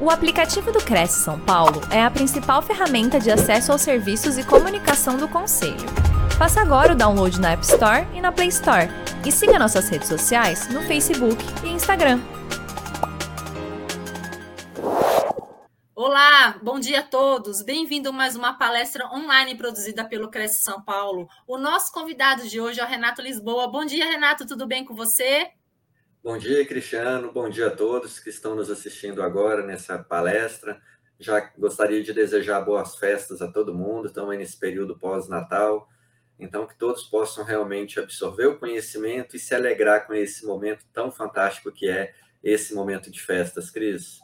O aplicativo do Cresce São Paulo é a principal ferramenta de acesso aos serviços e comunicação do Conselho. Faça agora o download na App Store e na Play Store. E siga nossas redes sociais no Facebook e Instagram. Olá, bom dia a todos. Bem-vindo a mais uma palestra online produzida pelo Cresce São Paulo. O nosso convidado de hoje é o Renato Lisboa. Bom dia, Renato, tudo bem com você? Bom dia, Cristiano. Bom dia a todos que estão nos assistindo agora nessa palestra. Já gostaria de desejar boas festas a todo mundo. Estamos nesse período pós-Natal. Então, que todos possam realmente absorver o conhecimento e se alegrar com esse momento tão fantástico que é esse momento de festas, Cris.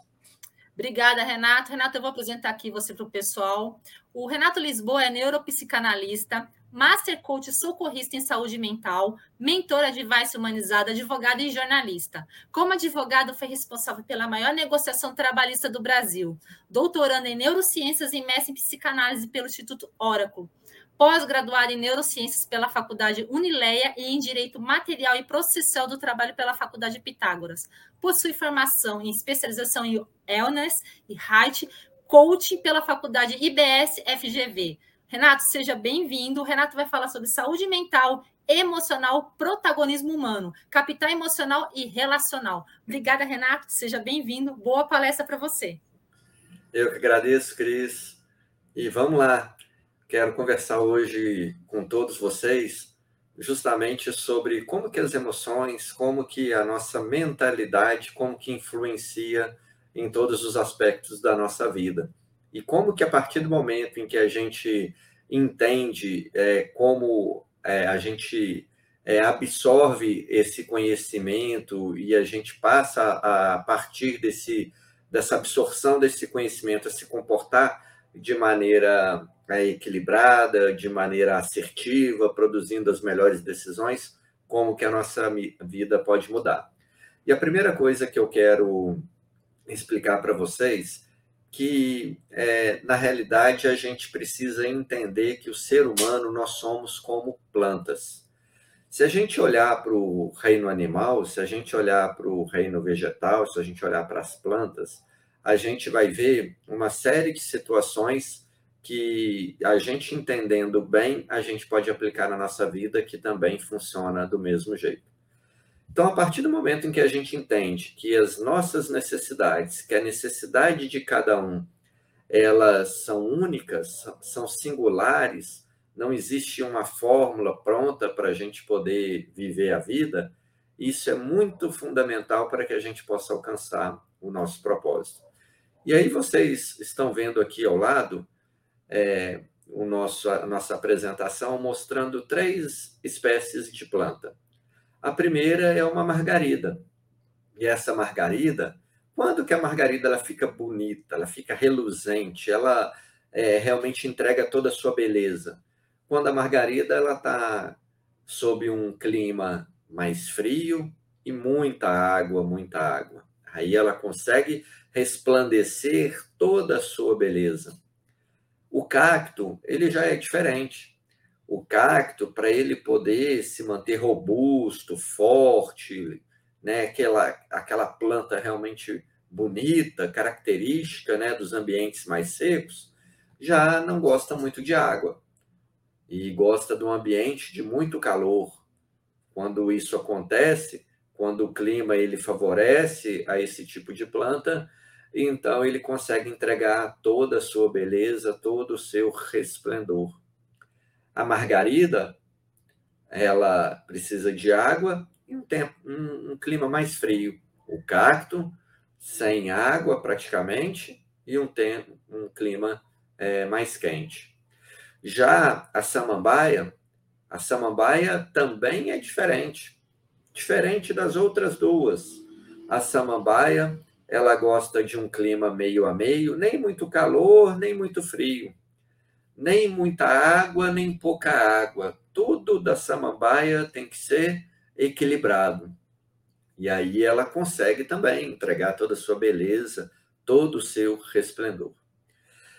Obrigada, Renato. Renato, eu vou apresentar aqui você para o pessoal. O Renato Lisboa é neuropsicanalista, Master Coach socorrista em saúde mental, mentora de Vice Humanizada, advogado e jornalista. Como advogado, foi responsável pela maior negociação trabalhista do Brasil, doutorando em neurociências e mestre em psicanálise pelo Instituto Oracle. Pós-graduado em neurociências pela Faculdade Unileia e em direito material e processual do trabalho pela Faculdade Pitágoras. Possui formação em especialização em Wellness e Height, coaching pela Faculdade IBS FGV Renato, seja bem-vindo. O Renato vai falar sobre saúde mental, emocional, protagonismo humano, capital emocional e relacional. Obrigada, Renato. Seja bem-vindo. Boa palestra para você. Eu que agradeço, Cris. E vamos lá. Quero conversar hoje com todos vocês justamente sobre como que as emoções, como que a nossa mentalidade, como que influencia em todos os aspectos da nossa vida. E como que a partir do momento em que a gente entende é, como é, a gente é, absorve esse conhecimento e a gente passa a, a partir desse, dessa absorção desse conhecimento a se comportar de maneira é, equilibrada, de maneira assertiva, produzindo as melhores decisões, como que a nossa vida pode mudar. E a primeira coisa que eu quero explicar para vocês que, é, na realidade, a gente precisa entender que o ser humano, nós somos como plantas. Se a gente olhar para o reino animal, se a gente olhar para o reino vegetal, se a gente olhar para as plantas, a gente vai ver uma série de situações que a gente entendendo bem, a gente pode aplicar na nossa vida que também funciona do mesmo jeito. Então, a partir do momento em que a gente entende que as nossas necessidades, que a necessidade de cada um, elas são únicas, são singulares, não existe uma fórmula pronta para a gente poder viver a vida, isso é muito fundamental para que a gente possa alcançar o nosso propósito. E aí vocês estão vendo aqui ao lado é, o nosso, a nossa apresentação mostrando três espécies de planta. A primeira é uma margarida. E essa margarida, quando que a margarida ela fica bonita, ela fica reluzente, ela é, realmente entrega toda a sua beleza? Quando a margarida ela está sob um clima mais frio e muita água, muita água. Aí ela consegue resplandecer toda a sua beleza. O cacto, ele já é diferente o cacto, para ele poder se manter robusto, forte, né, aquela, aquela planta realmente bonita, característica né, dos ambientes mais secos, já não gosta muito de água e gosta de um ambiente de muito calor. Quando isso acontece, quando o clima ele favorece a esse tipo de planta, então ele consegue entregar toda a sua beleza, todo o seu resplendor. A margarida, ela precisa de água e um, tempo, um, um clima mais frio. O cacto, sem água praticamente, e um, tempo, um clima é, mais quente. Já a samambaia, a samambaia também é diferente, diferente das outras duas. A samambaia, ela gosta de um clima meio a meio, nem muito calor, nem muito frio nem muita água, nem pouca água. Tudo da samambaia tem que ser equilibrado. E aí ela consegue também entregar toda a sua beleza, todo o seu resplendor.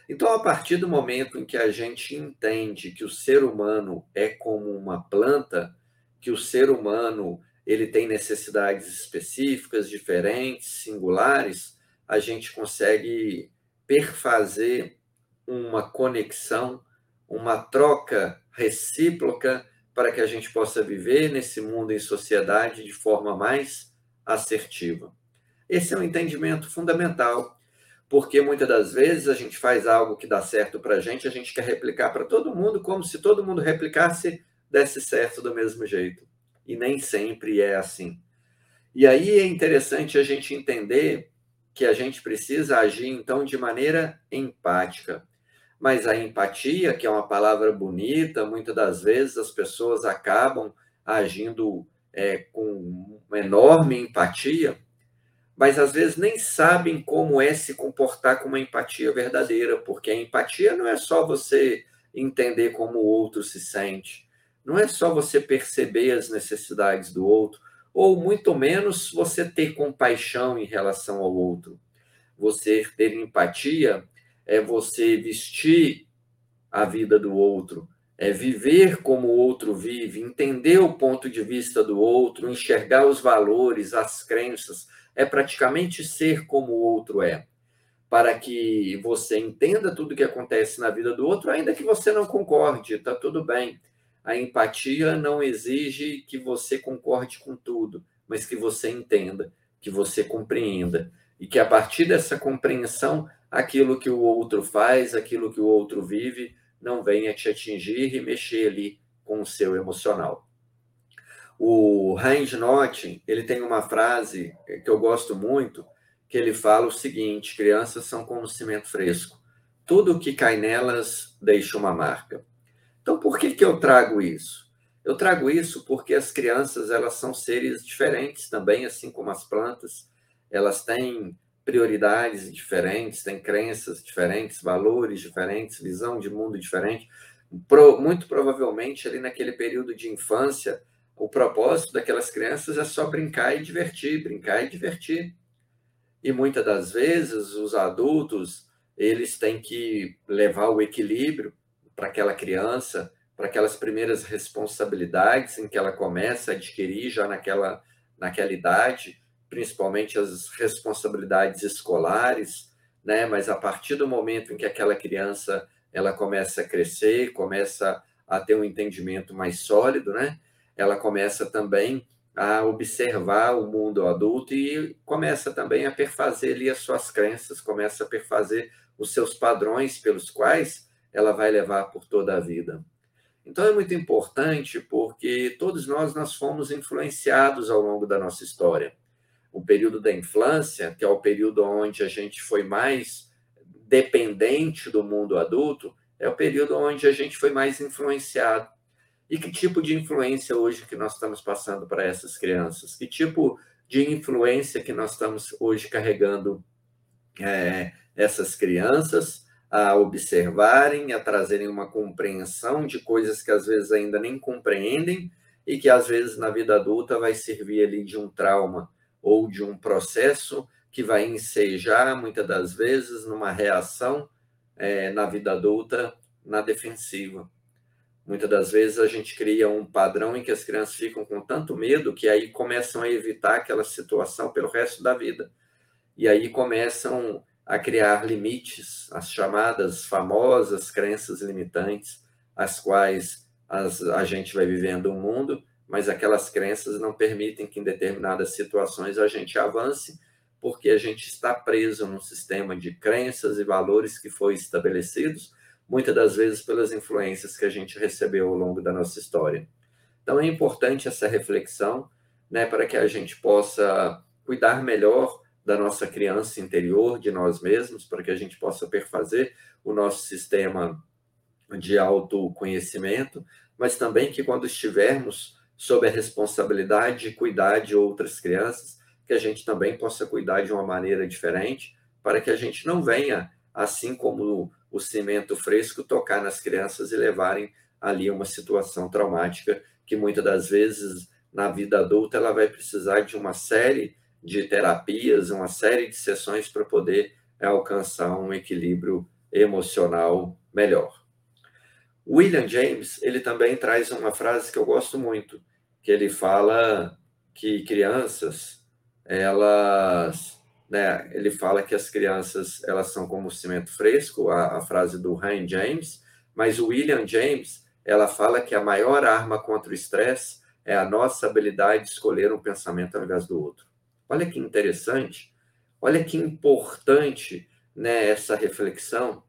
Então, a partir do momento em que a gente entende que o ser humano é como uma planta, que o ser humano ele tem necessidades específicas, diferentes, singulares, a gente consegue perfazer uma conexão, uma troca recíproca para que a gente possa viver nesse mundo em sociedade de forma mais assertiva. Esse é um entendimento fundamental, porque muitas das vezes a gente faz algo que dá certo para a gente, a gente quer replicar para todo mundo, como se todo mundo replicasse, desse certo do mesmo jeito. E nem sempre é assim. E aí é interessante a gente entender que a gente precisa agir, então, de maneira empática. Mas a empatia, que é uma palavra bonita, muitas das vezes as pessoas acabam agindo é, com uma enorme empatia, mas às vezes nem sabem como é se comportar com uma empatia verdadeira, porque a empatia não é só você entender como o outro se sente, não é só você perceber as necessidades do outro, ou muito menos você ter compaixão em relação ao outro. Você ter empatia é você vestir a vida do outro, é viver como o outro vive, entender o ponto de vista do outro, enxergar os valores, as crenças, é praticamente ser como o outro é. Para que você entenda tudo o que acontece na vida do outro, ainda que você não concorde, está tudo bem a empatia não exige que você concorde com tudo, mas que você entenda, que você compreenda. E que a partir dessa compreensão, aquilo que o outro faz, aquilo que o outro vive, não venha te atingir e mexer ali com o seu emocional. O Heinz Nott, ele tem uma frase que eu gosto muito, que ele fala o seguinte: crianças são como cimento fresco. Tudo que cai nelas deixa uma marca. Então, por que, que eu trago isso? Eu trago isso porque as crianças elas são seres diferentes também, assim como as plantas. Elas têm prioridades diferentes, têm crenças diferentes, valores diferentes, visão de mundo diferente. muito provavelmente, ali naquele período de infância, o propósito daquelas crianças é só brincar e divertir, brincar e divertir. E muitas das vezes, os adultos, eles têm que levar o equilíbrio para aquela criança, para aquelas primeiras responsabilidades em que ela começa a adquirir já naquela, naquela idade, principalmente as responsabilidades escolares, né? Mas a partir do momento em que aquela criança ela começa a crescer, começa a ter um entendimento mais sólido, né? Ela começa também a observar o mundo adulto e começa também a perfazer ali as suas crenças, começa a perfazer os seus padrões pelos quais ela vai levar por toda a vida. Então é muito importante porque todos nós nós fomos influenciados ao longo da nossa história. O período da infância, que é o período onde a gente foi mais dependente do mundo adulto, é o período onde a gente foi mais influenciado. E que tipo de influência hoje que nós estamos passando para essas crianças? Que tipo de influência que nós estamos hoje carregando é, essas crianças? a observarem, a trazerem uma compreensão de coisas que às vezes ainda nem compreendem e que às vezes na vida adulta vai servir ali de um trauma ou de um processo que vai ensejar muitas das vezes numa reação é, na vida adulta na defensiva. Muitas das vezes a gente cria um padrão em que as crianças ficam com tanto medo que aí começam a evitar aquela situação pelo resto da vida. E aí começam a criar limites, as chamadas famosas crenças limitantes, as quais as, a gente vai vivendo um mundo, mas aquelas crenças não permitem que em determinadas situações a gente avance, porque a gente está preso num sistema de crenças e valores que foi estabelecidos, muitas das vezes pelas influências que a gente recebeu ao longo da nossa história. Então é importante essa reflexão, né, para que a gente possa cuidar melhor da nossa criança interior, de nós mesmos, para que a gente possa perfazer o nosso sistema de autoconhecimento, mas também que quando estivermos sob a responsabilidade de cuidar de outras crianças, que a gente também possa cuidar de uma maneira diferente, para que a gente não venha, assim como o cimento fresco, tocar nas crianças e levarem ali uma situação traumática que muitas das vezes na vida adulta ela vai precisar de uma série de terapias, uma série de sessões para poder alcançar um equilíbrio emocional melhor. William James, ele também traz uma frase que eu gosto muito, que ele fala que crianças, elas né, ele fala que as crianças elas são como cimento fresco, a, a frase do Ryan James, mas o William James ela fala que a maior arma contra o estresse é a nossa habilidade de escolher um pensamento ao invés do outro. Olha que interessante, olha que importante né, essa reflexão,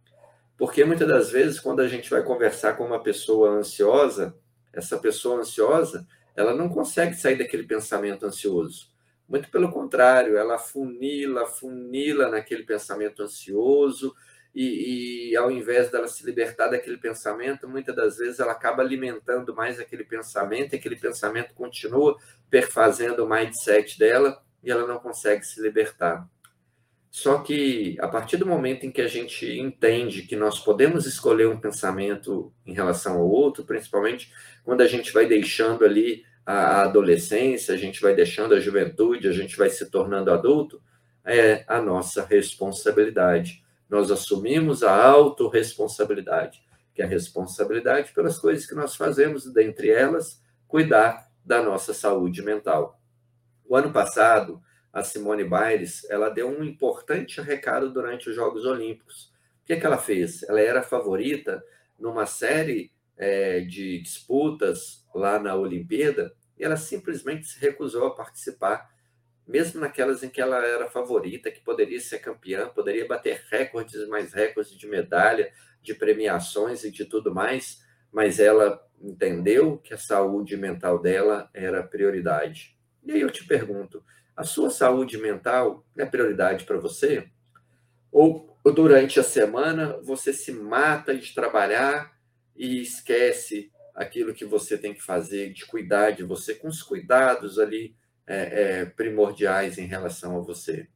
porque muitas das vezes, quando a gente vai conversar com uma pessoa ansiosa, essa pessoa ansiosa, ela não consegue sair daquele pensamento ansioso. Muito pelo contrário, ela funila, funila naquele pensamento ansioso, e, e, ao invés dela se libertar daquele pensamento, muitas das vezes ela acaba alimentando mais aquele pensamento, e aquele pensamento continua perfazendo o mindset dela e ela não consegue se libertar. Só que a partir do momento em que a gente entende que nós podemos escolher um pensamento em relação ao outro, principalmente quando a gente vai deixando ali a adolescência, a gente vai deixando a juventude, a gente vai se tornando adulto, é a nossa responsabilidade nós assumimos a autorresponsabilidade, que é a responsabilidade pelas coisas que nós fazemos, dentre elas, cuidar da nossa saúde mental. O ano passado, a Simone Biles, ela deu um importante recado durante os Jogos Olímpicos. O que, é que ela fez? Ela era favorita numa série é, de disputas lá na Olimpíada e ela simplesmente se recusou a participar mesmo naquelas em que ela era favorita, que poderia ser campeã, poderia bater recordes mais recordes de medalha, de premiações e de tudo mais, mas ela entendeu que a saúde mental dela era prioridade. E aí eu te pergunto, a sua saúde mental é prioridade para você? Ou durante a semana você se mata de trabalhar e esquece aquilo que você tem que fazer, de cuidar de você, com os cuidados ali é, é, primordiais em relação a você.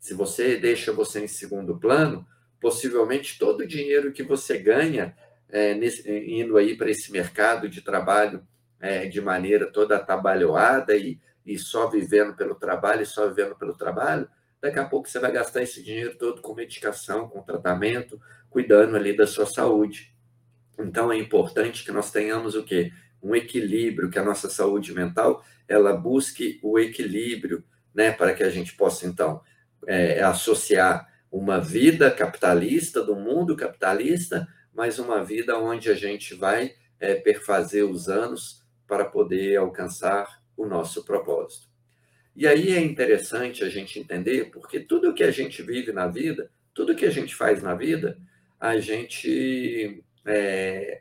Se você deixa você em segundo plano, possivelmente todo o dinheiro que você ganha é, nesse, indo aí para esse mercado de trabalho é, de maneira toda atabalhoada e, e só vivendo pelo trabalho e só vivendo pelo trabalho, daqui a pouco você vai gastar esse dinheiro todo com medicação, com tratamento, cuidando ali da sua saúde. Então é importante que nós tenhamos o quê? Um equilíbrio, que a nossa saúde mental ela busque o equilíbrio, né, para que a gente possa, então, é, associar uma vida capitalista, do mundo capitalista, mas uma vida onde a gente vai é, perfazer os anos para poder alcançar o nosso propósito. E aí é interessante a gente entender, porque tudo que a gente vive na vida, tudo que a gente faz na vida, a gente é,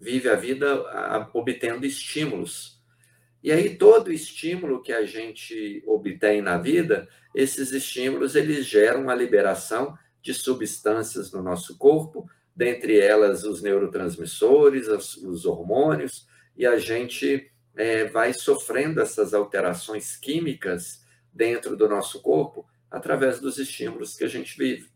vive a vida obtendo estímulos e aí todo estímulo que a gente obtém na vida, esses estímulos eles geram a liberação de substâncias no nosso corpo, dentre elas os neurotransmissores, os hormônios, e a gente é, vai sofrendo essas alterações químicas dentro do nosso corpo através dos estímulos que a gente vive.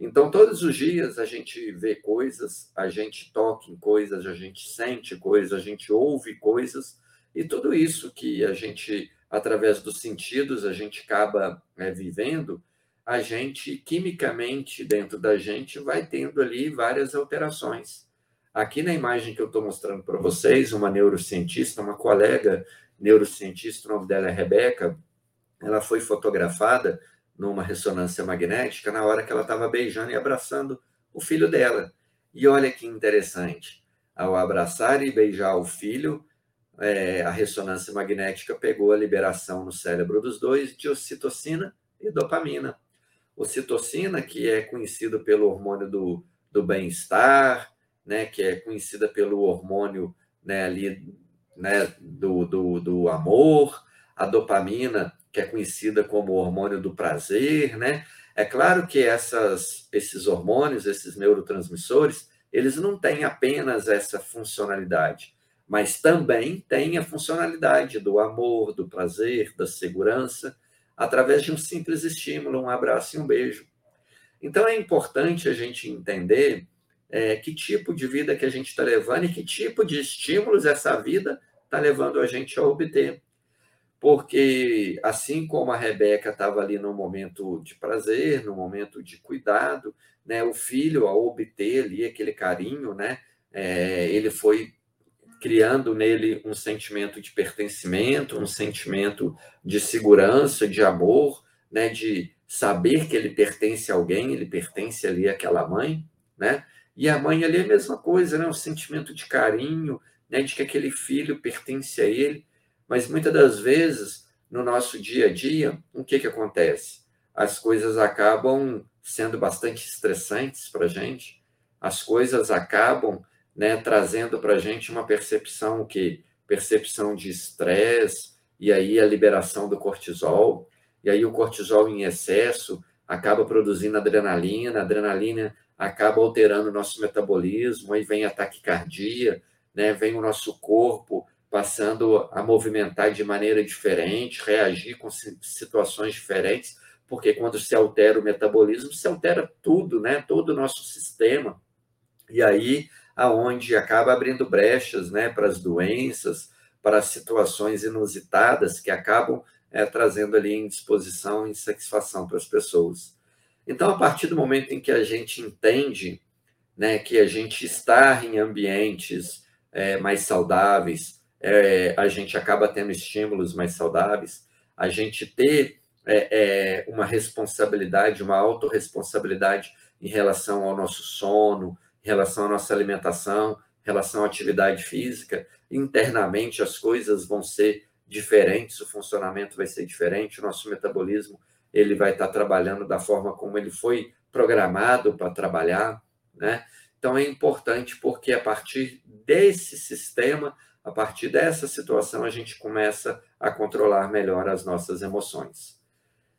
Então, todos os dias a gente vê coisas, a gente toca em coisas, a gente sente coisas, a gente ouve coisas, e tudo isso que a gente, através dos sentidos, a gente acaba né, vivendo, a gente, quimicamente, dentro da gente, vai tendo ali várias alterações. Aqui na imagem que eu estou mostrando para vocês, uma neurocientista, uma colega neurocientista, o nome dela é Rebeca, ela foi fotografada numa ressonância magnética na hora que ela estava beijando e abraçando o filho dela. E olha que interessante, ao abraçar e beijar o filho, é, a ressonância magnética pegou a liberação no cérebro dos dois de ocitocina e dopamina. Ocitocina, que é conhecido pelo hormônio do, do bem-estar, né, que é conhecida pelo hormônio né, ali, né, do, do, do amor, a dopamina, que é conhecida como hormônio do prazer, né? É claro que essas, esses hormônios, esses neurotransmissores, eles não têm apenas essa funcionalidade mas também tem a funcionalidade do amor, do prazer, da segurança, através de um simples estímulo, um abraço e um beijo. Então é importante a gente entender é, que tipo de vida que a gente está levando e que tipo de estímulos essa vida está levando a gente a obter. Porque assim como a Rebeca estava ali no momento de prazer, no momento de cuidado, né, o filho, ao obter ali aquele carinho, né, é, ele foi criando nele um sentimento de pertencimento, um sentimento de segurança, de amor, né, de saber que ele pertence a alguém, ele pertence ali àquela mãe, né? E a mãe ali é a mesma coisa, né? Um sentimento de carinho, né? De que aquele filho pertence a ele. Mas muitas das vezes, no nosso dia a dia, o que que acontece? As coisas acabam sendo bastante estressantes para a gente. As coisas acabam né, trazendo para a gente uma percepção que percepção de estresse e aí a liberação do cortisol e aí o cortisol em excesso acaba produzindo adrenalina, adrenalina acaba alterando o nosso metabolismo, aí vem a taquicardia, né, vem o nosso corpo passando a movimentar de maneira diferente, reagir com situações diferentes, porque quando se altera o metabolismo, se altera tudo, né, todo o nosso sistema. E aí aonde acaba abrindo brechas né, para as doenças, para as situações inusitadas que acabam é, trazendo ali indisposição e insatisfação para as pessoas. Então, a partir do momento em que a gente entende né, que a gente está em ambientes é, mais saudáveis, é, a gente acaba tendo estímulos mais saudáveis, a gente ter é, uma responsabilidade, uma autorresponsabilidade em relação ao nosso sono, em relação à nossa alimentação, em relação à atividade física. Internamente as coisas vão ser diferentes, o funcionamento vai ser diferente, o nosso metabolismo ele vai estar trabalhando da forma como ele foi programado para trabalhar, né? Então é importante porque a partir desse sistema, a partir dessa situação, a gente começa a controlar melhor as nossas emoções.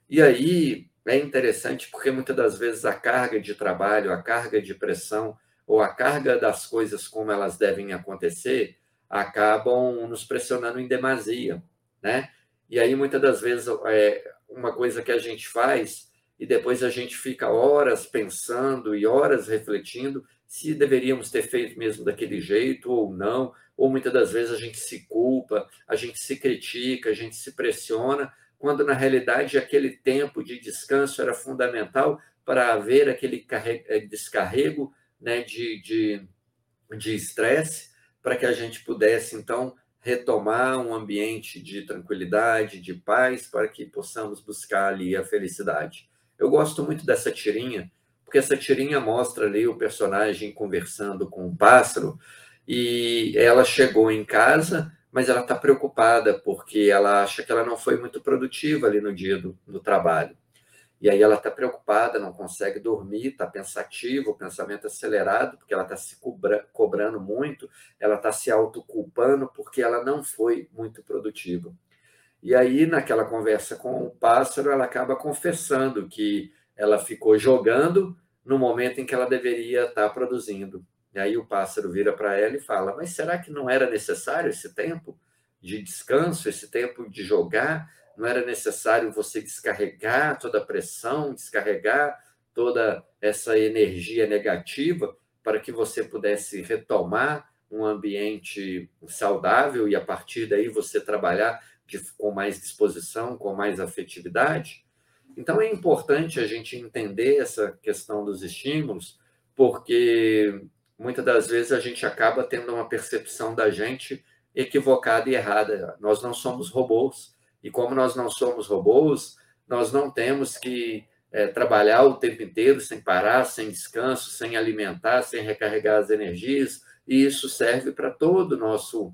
E aí é interessante porque muitas das vezes a carga de trabalho, a carga de pressão, ou a carga das coisas como elas devem acontecer, acabam nos pressionando em demasia, né? E aí, muitas das vezes, é uma coisa que a gente faz e depois a gente fica horas pensando e horas refletindo se deveríamos ter feito mesmo daquele jeito ou não, ou muitas das vezes a gente se culpa, a gente se critica, a gente se pressiona, quando na realidade aquele tempo de descanso era fundamental para haver aquele é, descarrego né, de, de, de estresse, para que a gente pudesse, então, retomar um ambiente de tranquilidade, de paz, para que possamos buscar ali a felicidade. Eu gosto muito dessa tirinha, porque essa tirinha mostra ali o personagem conversando com um pássaro, e ela chegou em casa, mas ela está preocupada, porque ela acha que ela não foi muito produtiva ali no dia do, do trabalho. E aí ela está preocupada, não consegue dormir, está pensativa, o pensamento acelerado, porque ela está se cobra, cobrando muito, ela está se autoculpando porque ela não foi muito produtiva. E aí, naquela conversa com o pássaro, ela acaba confessando que ela ficou jogando no momento em que ela deveria estar tá produzindo. E aí o pássaro vira para ela e fala: Mas será que não era necessário esse tempo de descanso, esse tempo de jogar? Não era necessário você descarregar toda a pressão, descarregar toda essa energia negativa para que você pudesse retomar um ambiente saudável e a partir daí você trabalhar de, com mais disposição, com mais afetividade. Então é importante a gente entender essa questão dos estímulos, porque muitas das vezes a gente acaba tendo uma percepção da gente equivocada e errada. Nós não somos robôs, e como nós não somos robôs, nós não temos que é, trabalhar o tempo inteiro sem parar, sem descanso, sem alimentar, sem recarregar as energias, e isso serve para todo o nosso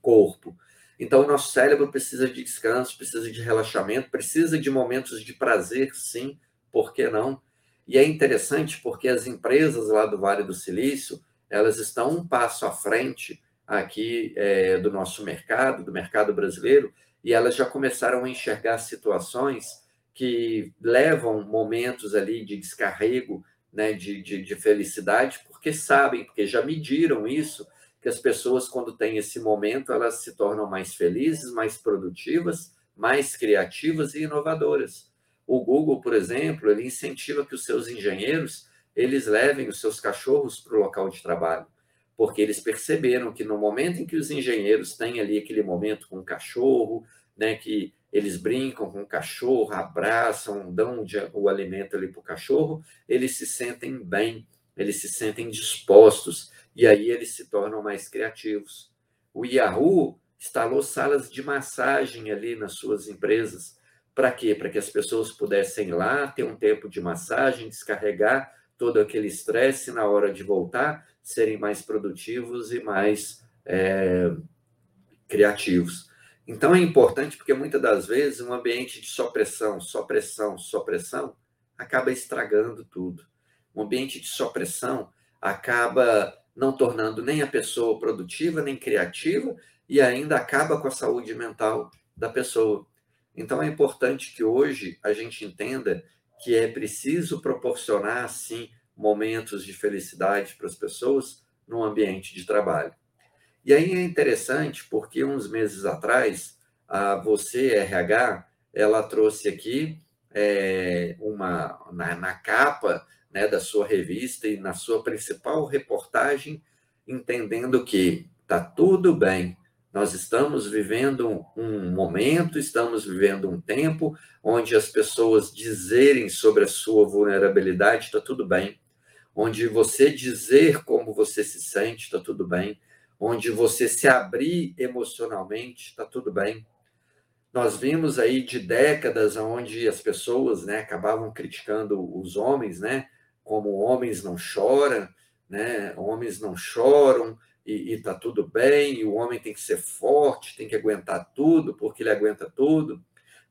corpo. Então, o nosso cérebro precisa de descanso, precisa de relaxamento, precisa de momentos de prazer, sim, por que não? E é interessante porque as empresas lá do Vale do Silício, elas estão um passo à frente aqui é, do nosso mercado, do mercado brasileiro, e elas já começaram a enxergar situações que levam momentos ali de descarrego, né, de, de, de felicidade, porque sabem, porque já mediram isso, que as pessoas, quando têm esse momento, elas se tornam mais felizes, mais produtivas, mais criativas e inovadoras. O Google, por exemplo, ele incentiva que os seus engenheiros eles levem os seus cachorros para o local de trabalho porque eles perceberam que no momento em que os engenheiros têm ali aquele momento com o cachorro, né, que eles brincam com o cachorro, abraçam, dão o alimento ali para o cachorro, eles se sentem bem, eles se sentem dispostos, e aí eles se tornam mais criativos. O Yahoo instalou salas de massagem ali nas suas empresas. Para quê? Para que as pessoas pudessem ir lá, ter um tempo de massagem, descarregar todo aquele estresse na hora de voltar, serem mais produtivos e mais é, criativos. Então é importante porque muitas das vezes um ambiente de só pressão, só pressão, só pressão acaba estragando tudo. Um ambiente de só pressão acaba não tornando nem a pessoa produtiva, nem criativa e ainda acaba com a saúde mental da pessoa. Então é importante que hoje a gente entenda que é preciso proporcionar, sim, momentos de felicidade para as pessoas no ambiente de trabalho. E aí é interessante porque uns meses atrás, a Você RH, ela trouxe aqui é, uma na, na capa né, da sua revista e na sua principal reportagem, entendendo que está tudo bem, nós estamos vivendo um momento, estamos vivendo um tempo onde as pessoas dizerem sobre a sua vulnerabilidade está tudo bem, onde você dizer como você se sente está tudo bem, onde você se abrir emocionalmente está tudo bem. Nós vimos aí de décadas onde as pessoas, né, acabavam criticando os homens, né, como homens não choram, né, homens não choram, e está tudo bem, e o homem tem que ser forte, tem que aguentar tudo, porque ele aguenta tudo.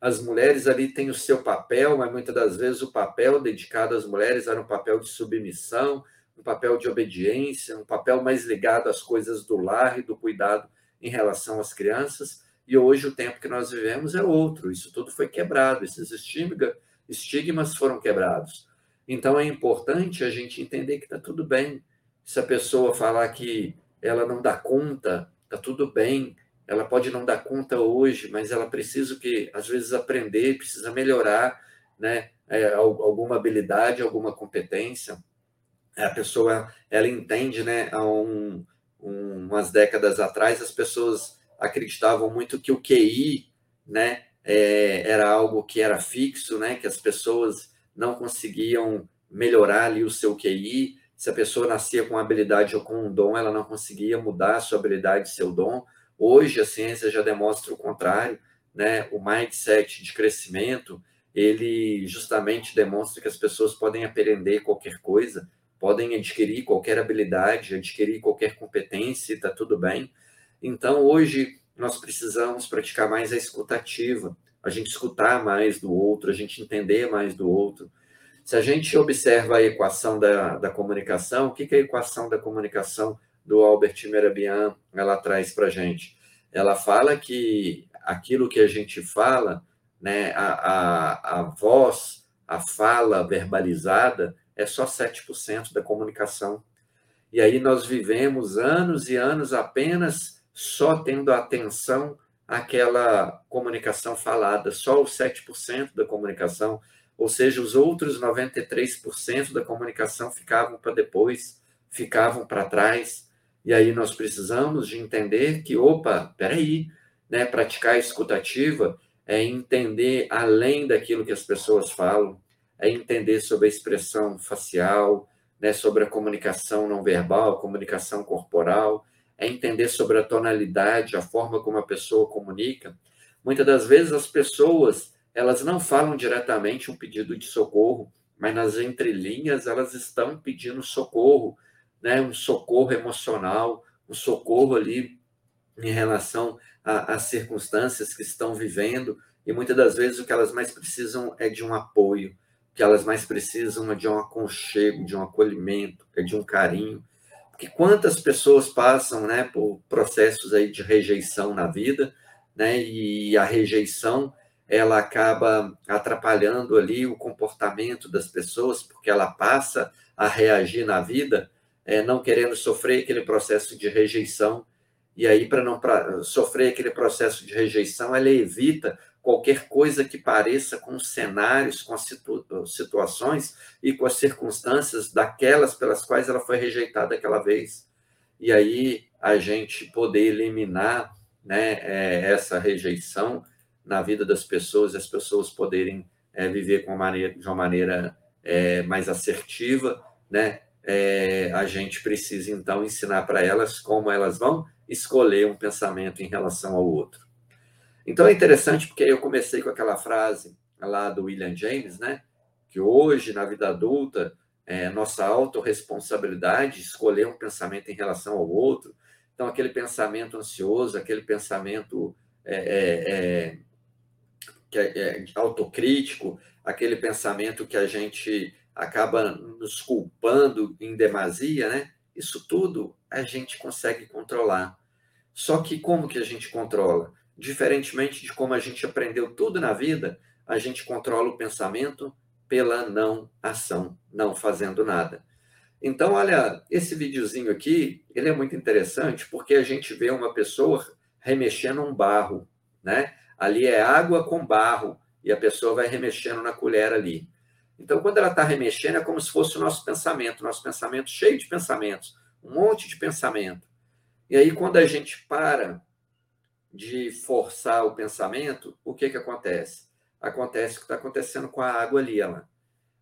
As mulheres ali têm o seu papel, mas muitas das vezes o papel dedicado às mulheres era um papel de submissão, um papel de obediência, um papel mais ligado às coisas do lar e do cuidado em relação às crianças. E hoje o tempo que nós vivemos é outro, isso tudo foi quebrado, esses estigmas foram quebrados. Então é importante a gente entender que está tudo bem. Se a pessoa falar que ela não dá conta, tá tudo bem. Ela pode não dar conta hoje, mas ela precisa que às vezes aprender, precisa melhorar, né? É, alguma habilidade, alguma competência. A pessoa ela entende, né? Há um, um, umas décadas atrás as pessoas acreditavam muito que o QI, né? É, era algo que era fixo, né? Que as pessoas não conseguiam melhorar ali o seu QI se a pessoa nascia com habilidade ou com um dom, ela não conseguia mudar a sua habilidade, seu dom. Hoje a ciência já demonstra o contrário, né? O mindset de crescimento, ele justamente demonstra que as pessoas podem aprender qualquer coisa, podem adquirir qualquer habilidade, adquirir qualquer competência, está tudo bem. Então, hoje, nós precisamos praticar mais a escutativa, a gente escutar mais do outro, a gente entender mais do outro, se a gente observa a equação da, da comunicação, o que, que a equação da comunicação do Albert Merabian ela traz para gente? Ela fala que aquilo que a gente fala, né, a, a, a voz, a fala verbalizada, é só 7% da comunicação. E aí nós vivemos anos e anos apenas só tendo atenção àquela comunicação falada, só os 7% da comunicação ou seja, os outros 93% da comunicação ficavam para depois, ficavam para trás. E aí nós precisamos de entender que, opa, peraí, né? praticar a escutativa é entender além daquilo que as pessoas falam, é entender sobre a expressão facial, né? sobre a comunicação não verbal, comunicação corporal, é entender sobre a tonalidade, a forma como a pessoa comunica. Muitas das vezes as pessoas elas não falam diretamente um pedido de socorro, mas nas entrelinhas elas estão pedindo socorro, né? um socorro emocional, um socorro ali em relação às circunstâncias que estão vivendo, e muitas das vezes o que elas mais precisam é de um apoio, o que elas mais precisam é de um aconchego, de um acolhimento, é de um carinho. Porque quantas pessoas passam né, por processos aí de rejeição na vida, né, e a rejeição ela acaba atrapalhando ali o comportamento das pessoas, porque ela passa a reagir na vida, é, não querendo sofrer aquele processo de rejeição. E aí, para não pra, sofrer aquele processo de rejeição, ela evita qualquer coisa que pareça com os cenários, com as situ situações e com as circunstâncias daquelas pelas quais ela foi rejeitada aquela vez. E aí, a gente poder eliminar né, é, essa rejeição na vida das pessoas as pessoas poderem é, viver com uma maneira, de uma maneira é, mais assertiva, né? É, a gente precisa então ensinar para elas como elas vão escolher um pensamento em relação ao outro. Então é interessante porque eu comecei com aquela frase lá do William James, né? Que hoje, na vida adulta, é nossa autorresponsabilidade escolher um pensamento em relação ao outro. Então, aquele pensamento ansioso, aquele pensamento é, é, é, é, é autocrítico, aquele pensamento que a gente acaba nos culpando em demasia, né? Isso tudo a gente consegue controlar. Só que como que a gente controla? Diferentemente de como a gente aprendeu tudo na vida, a gente controla o pensamento pela não ação, não fazendo nada. Então, olha, esse videozinho aqui, ele é muito interessante porque a gente vê uma pessoa remexendo um barro, né? Ali é água com barro e a pessoa vai remexendo na colher ali. Então, quando ela está remexendo, é como se fosse o nosso pensamento, nosso pensamento cheio de pensamentos, um monte de pensamento. E aí, quando a gente para de forçar o pensamento, o que, que acontece? Acontece o que está acontecendo com a água ali. Ela.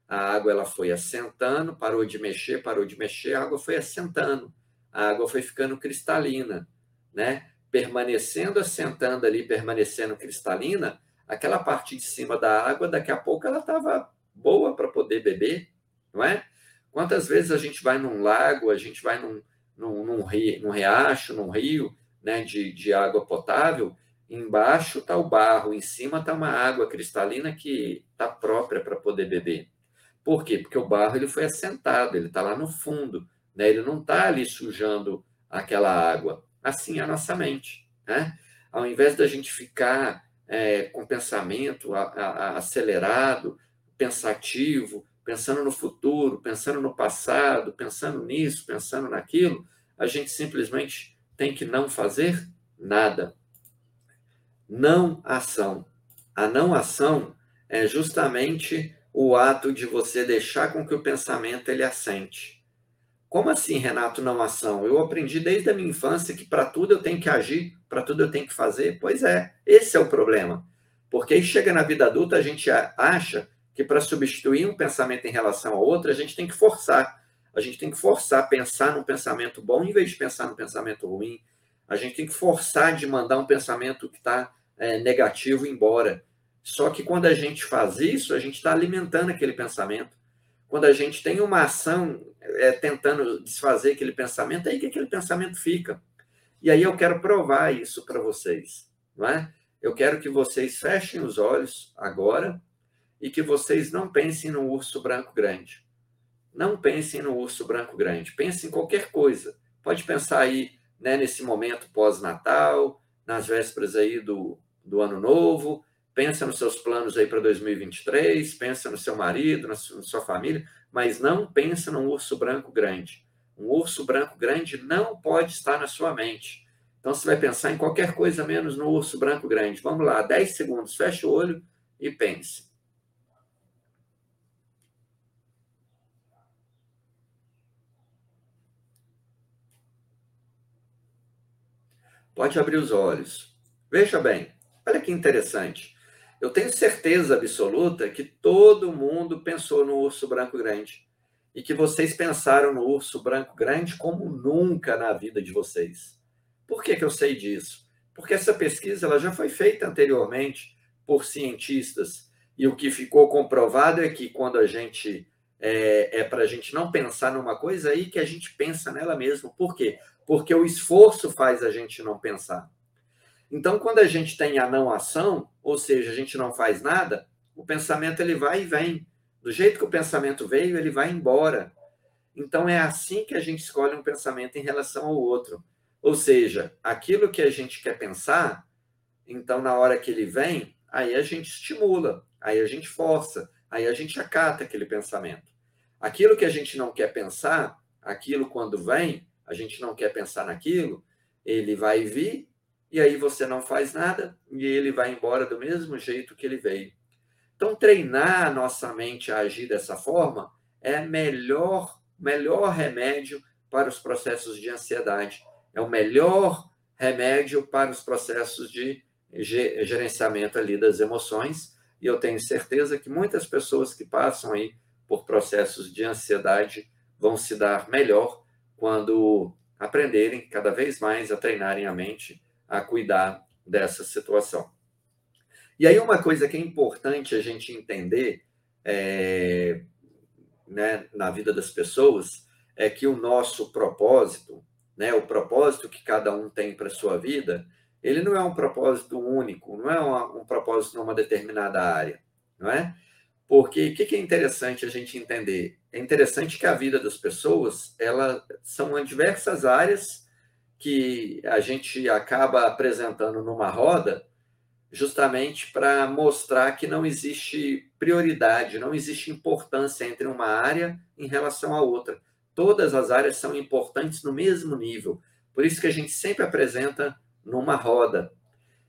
A água ela foi assentando, parou de mexer, parou de mexer, a água foi assentando, a água foi ficando cristalina, né? Permanecendo assentando ali, permanecendo cristalina, aquela parte de cima da água, daqui a pouco ela estava boa para poder beber, não é? Quantas vezes a gente vai num lago, a gente vai num, num, num, rio, num riacho, num rio né, de, de água potável, embaixo está o barro, em cima está uma água cristalina que está própria para poder beber. Por quê? Porque o barro ele foi assentado, ele está lá no fundo, né? ele não está ali sujando aquela água. Assim é a nossa mente. Né? Ao invés da gente ficar é, com pensamento a, a, acelerado, pensativo, pensando no futuro, pensando no passado, pensando nisso, pensando naquilo, a gente simplesmente tem que não fazer nada. Não ação. A não ação é justamente o ato de você deixar com que o pensamento ele assente. Como assim, Renato, não ação? Eu aprendi desde a minha infância que para tudo eu tenho que agir, para tudo eu tenho que fazer. Pois é, esse é o problema. Porque aí chega na vida adulta, a gente acha que para substituir um pensamento em relação ao outro, a gente tem que forçar. A gente tem que forçar pensar num pensamento bom em vez de pensar num pensamento ruim. A gente tem que forçar de mandar um pensamento que está é, negativo embora. Só que quando a gente faz isso, a gente está alimentando aquele pensamento. Quando a gente tem uma ação é, tentando desfazer aquele pensamento, é aí que aquele pensamento fica. E aí eu quero provar isso para vocês, não é? Eu quero que vocês fechem os olhos agora e que vocês não pensem no urso branco grande. Não pensem no urso branco grande. Pensem em qualquer coisa. Pode pensar aí né, nesse momento pós-natal, nas vésperas aí do, do ano novo, pensa nos seus planos aí para 2023, pensa no seu marido, na sua família, mas não pensa num urso branco grande. Um urso branco grande não pode estar na sua mente. Então você vai pensar em qualquer coisa menos no urso branco grande. Vamos lá, 10 segundos, feche o olho e pense. Pode abrir os olhos. Veja bem, olha que interessante. Eu tenho certeza absoluta que todo mundo pensou no urso branco grande e que vocês pensaram no urso branco grande como nunca na vida de vocês. Por que, que eu sei disso? Porque essa pesquisa ela já foi feita anteriormente por cientistas e o que ficou comprovado é que quando a gente é, é para a gente não pensar numa coisa aí que a gente pensa nela mesmo. Por quê? Porque o esforço faz a gente não pensar. Então, quando a gente tem a não ação, ou seja, a gente não faz nada, o pensamento ele vai e vem. Do jeito que o pensamento veio, ele vai embora. Então, é assim que a gente escolhe um pensamento em relação ao outro. Ou seja, aquilo que a gente quer pensar, então, na hora que ele vem, aí a gente estimula, aí a gente força, aí a gente acata aquele pensamento. Aquilo que a gente não quer pensar, aquilo quando vem, a gente não quer pensar naquilo, ele vai vir e aí você não faz nada e ele vai embora do mesmo jeito que ele veio. Então, treinar a nossa mente a agir dessa forma é melhor melhor remédio para os processos de ansiedade. É o melhor remédio para os processos de gerenciamento ali das emoções. E eu tenho certeza que muitas pessoas que passam aí por processos de ansiedade vão se dar melhor quando aprenderem cada vez mais a treinarem a mente a cuidar dessa situação. E aí, uma coisa que é importante a gente entender é, né, na vida das pessoas é que o nosso propósito, né, o propósito que cada um tem para sua vida, ele não é um propósito único, não é uma, um propósito numa determinada área, não é? Porque o que, que é interessante a gente entender? É interessante que a vida das pessoas, ela são diversas áreas que a gente acaba apresentando numa roda, justamente para mostrar que não existe prioridade, não existe importância entre uma área em relação à outra. Todas as áreas são importantes no mesmo nível. Por isso que a gente sempre apresenta numa roda.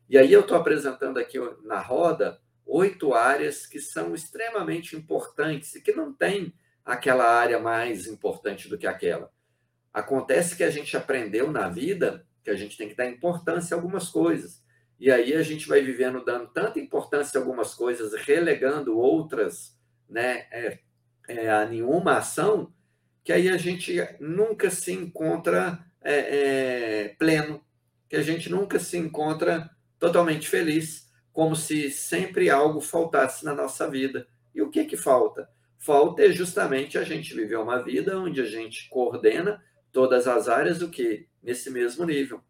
E aí eu estou apresentando aqui na roda oito áreas que são extremamente importantes e que não tem aquela área mais importante do que aquela. Acontece que a gente aprendeu na vida que a gente tem que dar importância a algumas coisas. E aí a gente vai vivendo dando tanta importância a algumas coisas, relegando outras né, é, é, a nenhuma ação, que aí a gente nunca se encontra é, é, pleno, que a gente nunca se encontra totalmente feliz, como se sempre algo faltasse na nossa vida. E o que que falta? Falta é justamente a gente viver uma vida onde a gente coordena todas as áreas o que nesse mesmo nível.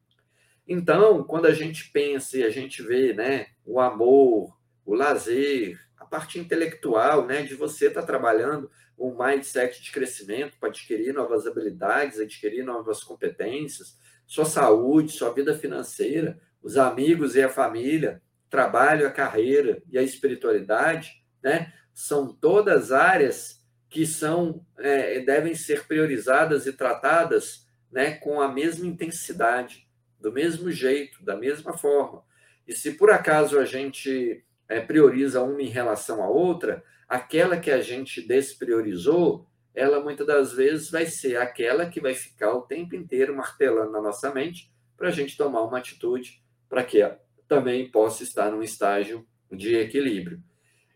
Então, quando a gente pensa e a gente vê né, o amor, o lazer, a parte intelectual, né, de você estar tá trabalhando um mindset de crescimento para adquirir novas habilidades, adquirir novas competências, sua saúde, sua vida financeira, os amigos e a família, trabalho, a carreira e a espiritualidade, né, são todas áreas que são é, devem ser priorizadas e tratadas né, com a mesma intensidade do mesmo jeito, da mesma forma. E se por acaso a gente é, prioriza uma em relação à outra, aquela que a gente despriorizou, ela muitas das vezes vai ser aquela que vai ficar o tempo inteiro martelando na nossa mente para a gente tomar uma atitude para que também possa estar num estágio de equilíbrio.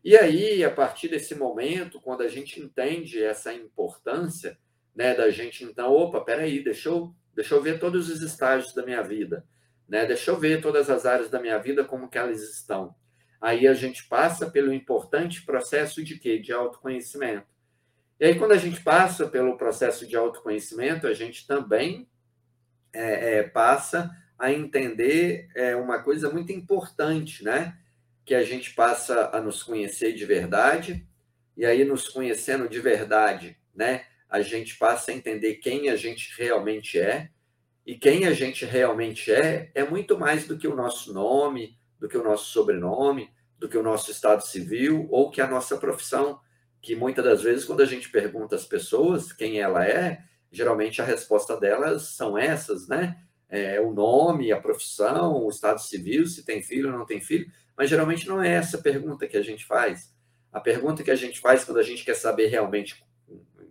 E aí, a partir desse momento, quando a gente entende essa importância, né, da gente então, opa, peraí, deixa eu Deixa eu ver todos os estágios da minha vida, né? Deixa eu ver todas as áreas da minha vida como que elas estão. Aí a gente passa pelo importante processo de quê? De autoconhecimento. E aí quando a gente passa pelo processo de autoconhecimento, a gente também é, é, passa a entender é, uma coisa muito importante, né? Que a gente passa a nos conhecer de verdade, e aí nos conhecendo de verdade, né? a gente passa a entender quem a gente realmente é. E quem a gente realmente é é muito mais do que o nosso nome, do que o nosso sobrenome, do que o nosso estado civil ou que a nossa profissão. Que muitas das vezes, quando a gente pergunta às pessoas quem ela é, geralmente a resposta delas são essas, né? É, o nome, a profissão, o estado civil, se tem filho ou não tem filho, mas geralmente não é essa pergunta que a gente faz. A pergunta que a gente faz quando a gente quer saber realmente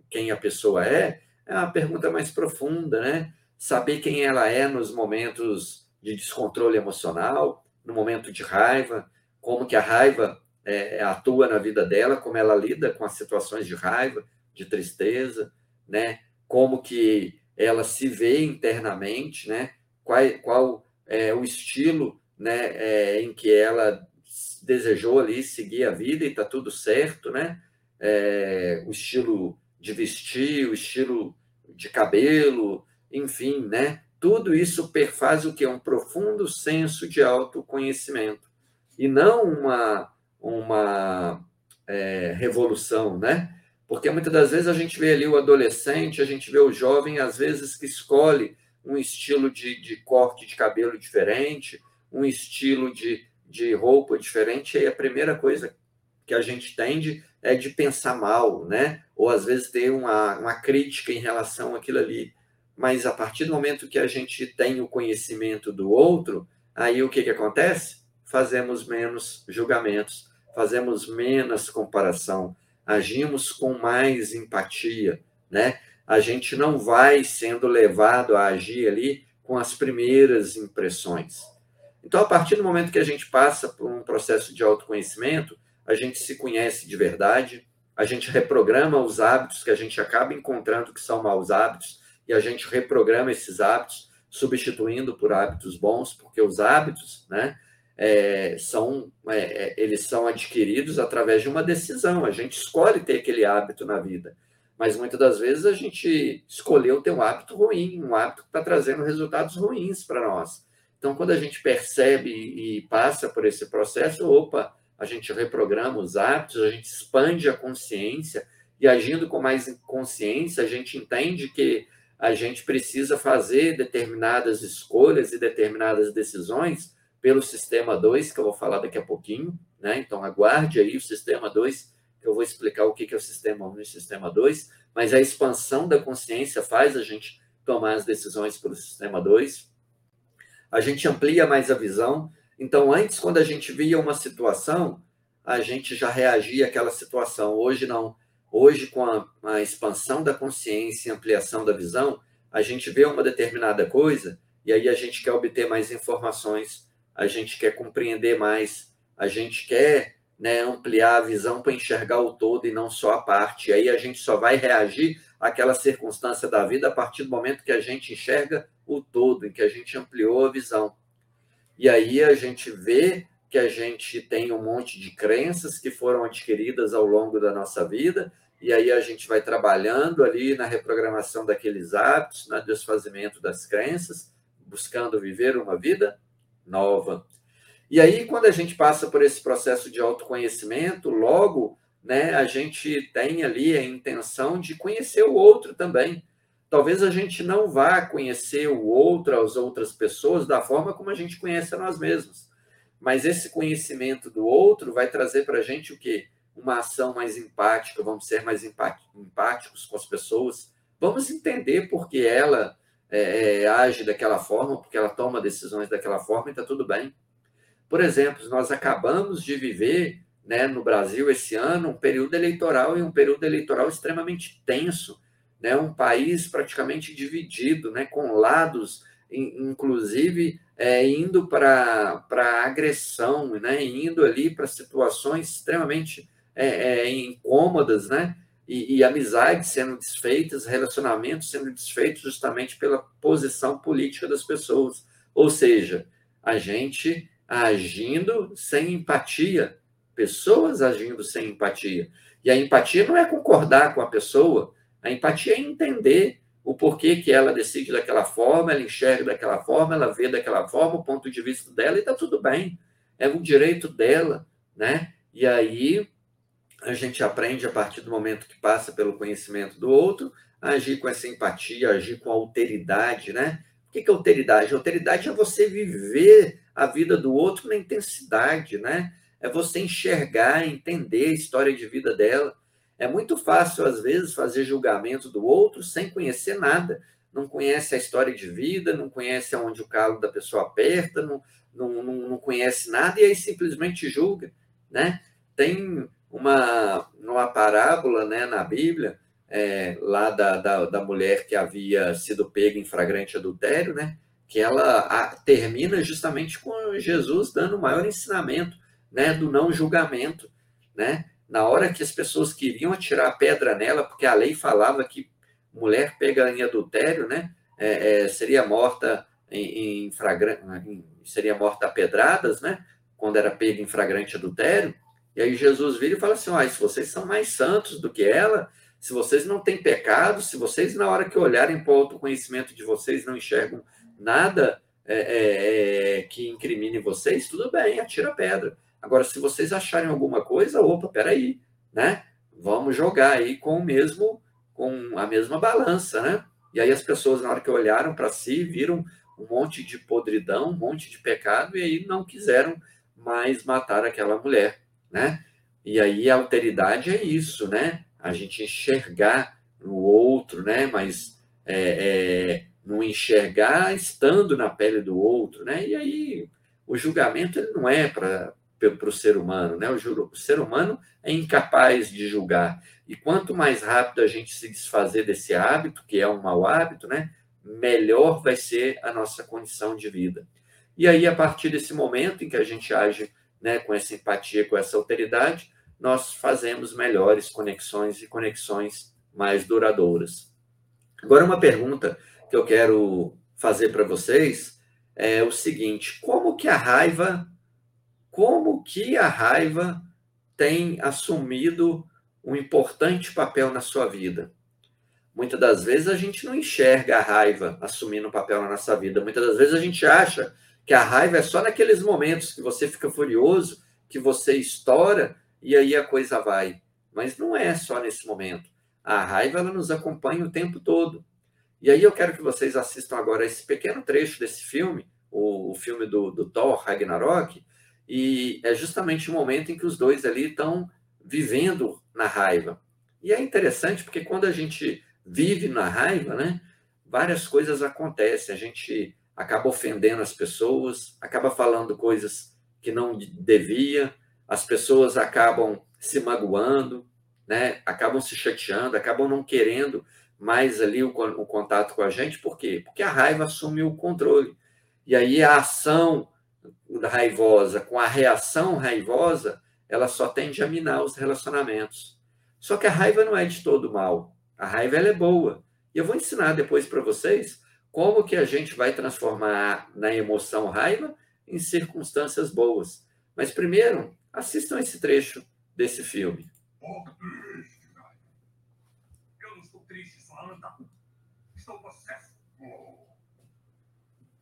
quem a pessoa é, é uma pergunta mais profunda, né? Saber quem ela é nos momentos de descontrole emocional, no momento de raiva, como que a raiva é, atua na vida dela, como ela lida com as situações de raiva, de tristeza, né? Como que ela se vê internamente, né? Qual, qual é o estilo, né? É, em que ela desejou ali seguir a vida e está tudo certo, né? É, o estilo de vestir, o estilo de cabelo, enfim, né? Tudo isso perfaz o que é um profundo senso de autoconhecimento e não uma uma é, revolução, né? Porque muitas das vezes a gente vê ali o adolescente, a gente vê o jovem, às vezes que escolhe um estilo de, de corte de cabelo diferente, um estilo de, de roupa diferente, e aí a primeira coisa que a gente tende é de pensar mal, né? Ou às vezes ter uma, uma crítica em relação àquilo ali. Mas a partir do momento que a gente tem o conhecimento do outro, aí o que, que acontece? Fazemos menos julgamentos, fazemos menos comparação, agimos com mais empatia, né? A gente não vai sendo levado a agir ali com as primeiras impressões. Então, a partir do momento que a gente passa por um processo de autoconhecimento, a gente se conhece de verdade, a gente reprograma os hábitos que a gente acaba encontrando que são maus hábitos e a gente reprograma esses hábitos, substituindo por hábitos bons, porque os hábitos, né, é, são é, é, eles são adquiridos através de uma decisão. A gente escolhe ter aquele hábito na vida, mas muitas das vezes a gente escolheu ter um hábito ruim, um hábito que está trazendo resultados ruins para nós. Então, quando a gente percebe e passa por esse processo, opa, a gente reprograma os hábitos, a gente expande a consciência e agindo com mais consciência, a gente entende que a gente precisa fazer determinadas escolhas e determinadas decisões pelo sistema 2, que eu vou falar daqui a pouquinho, né? Então aguarde aí o sistema 2, que eu vou explicar o que é o sistema 1 um e o sistema 2, mas a expansão da consciência faz a gente tomar as decisões pelo sistema 2. A gente amplia mais a visão. Então, antes, quando a gente via uma situação, a gente já reagia àquela situação. Hoje, não. Hoje, com a, a expansão da consciência e ampliação da visão, a gente vê uma determinada coisa e aí a gente quer obter mais informações, a gente quer compreender mais, a gente quer né, ampliar a visão para enxergar o todo e não só a parte. E aí a gente só vai reagir àquela circunstância da vida a partir do momento que a gente enxerga o todo, em que a gente ampliou a visão. E aí a gente vê que a gente tem um monte de crenças que foram adquiridas ao longo da nossa vida, e aí a gente vai trabalhando ali na reprogramação daqueles hábitos, no desfazimento das crenças, buscando viver uma vida nova. E aí, quando a gente passa por esse processo de autoconhecimento, logo né, a gente tem ali a intenção de conhecer o outro também. Talvez a gente não vá conhecer o outro, as outras pessoas, da forma como a gente conhece a nós mesmos. Mas esse conhecimento do outro vai trazer para a gente o quê? Uma ação mais empática, vamos ser mais empáticos com as pessoas, vamos entender por que ela é, é, age daquela forma, porque ela toma decisões daquela forma e está tudo bem. Por exemplo, nós acabamos de viver né, no Brasil esse ano um período eleitoral e um período eleitoral extremamente tenso, né, um país praticamente dividido, né, com lados, inclusive é, indo para agressão, né, indo ali para situações extremamente é, é, incômodas, né, e, e amizades sendo desfeitas, relacionamentos sendo desfeitos justamente pela posição política das pessoas. Ou seja, a gente agindo sem empatia, pessoas agindo sem empatia. E a empatia não é concordar com a pessoa, a empatia é entender o porquê que ela decide daquela forma, ela enxerga daquela forma, ela vê daquela forma, o ponto de vista dela, e está tudo bem. É um direito dela, né? E aí a gente aprende a partir do momento que passa pelo conhecimento do outro, a agir com essa empatia, agir com alteridade, né? O que é alteridade? Alteridade é você viver a vida do outro na intensidade, né? É você enxergar, entender a história de vida dela. É muito fácil, às vezes, fazer julgamento do outro sem conhecer nada. Não conhece a história de vida, não conhece aonde o calo da pessoa aperta, não, não, não, não conhece nada e aí simplesmente julga, né? Tem uma, uma parábola né, na Bíblia, é, lá da, da, da, mulher que havia sido pega em flagrante adultério, né, que ela a, termina justamente com Jesus dando o maior ensinamento né, do não julgamento. Né? Na hora que as pessoas queriam atirar a pedra nela, porque a lei falava que mulher pega em adultério né, é, é, seria morta em, em, seria morta a pedradas, né, quando era pega em flagrante adultério, e aí Jesus vira e fala assim: oh, se vocês são mais santos do que ela, se vocês não têm pecado, se vocês, na hora que olharem para o autoconhecimento de vocês, não enxergam nada é, é, é, que incrimine vocês, tudo bem, atira a pedra. Agora, se vocês acharem alguma coisa, opa, peraí, né? Vamos jogar aí com o mesmo, com a mesma balança, né? E aí as pessoas, na hora que olharam para si, viram um monte de podridão, um monte de pecado, e aí não quiseram mais matar aquela mulher né? E aí a alteridade é isso, né? A gente enxergar no outro, né? Mas é, é, não enxergar estando na pele do outro, né? E aí o julgamento ele não é para o ser humano, né? O, o ser humano é incapaz de julgar. E quanto mais rápido a gente se desfazer desse hábito, que é um mau hábito, né? Melhor vai ser a nossa condição de vida. E aí, a partir desse momento em que a gente age né, com essa empatia, com essa alteridade, nós fazemos melhores conexões e conexões mais duradouras. Agora, uma pergunta que eu quero fazer para vocês é o seguinte: como que a raiva, como que a raiva tem assumido um importante papel na sua vida? Muitas das vezes a gente não enxerga a raiva assumindo um papel na nossa vida. Muitas das vezes a gente acha que a raiva é só naqueles momentos que você fica furioso, que você estoura e aí a coisa vai. Mas não é só nesse momento. A raiva ela nos acompanha o tempo todo. E aí eu quero que vocês assistam agora esse pequeno trecho desse filme, o, o filme do, do Thor Ragnarok, e é justamente o momento em que os dois ali estão vivendo na raiva. E é interessante porque quando a gente vive na raiva, né, várias coisas acontecem. A gente acaba ofendendo as pessoas, acaba falando coisas que não devia, as pessoas acabam se magoando, né, acabam se chateando, acabam não querendo mais ali o, o contato com a gente, por quê? Porque a raiva assumiu o controle. E aí a ação raivosa com a reação raivosa, ela só tende a minar os relacionamentos. Só que a raiva não é de todo mal. A raiva ela é boa. E eu vou ensinar depois para vocês como que a gente vai transformar na emoção raiva em circunstâncias boas. Mas primeiro, assistam esse trecho desse filme. Eu não estou triste, sua anda. Estou possesso.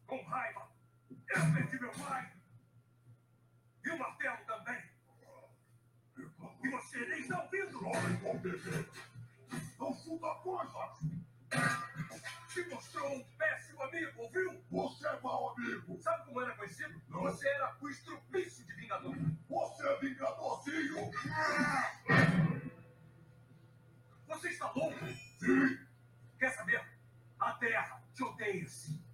Com raiva. Eu perdi meu pai. E o martelo também. E você nem está ouvindo. Não fuga coisa. Se mostrou um péssimo amigo, ouviu? Você é mau amigo. Sabe como era conhecido? Não. Você era o estrupício de Vingador. Você é Vingadorzinho. Você está louco? Sim. Quer saber? A Terra te odeia sim.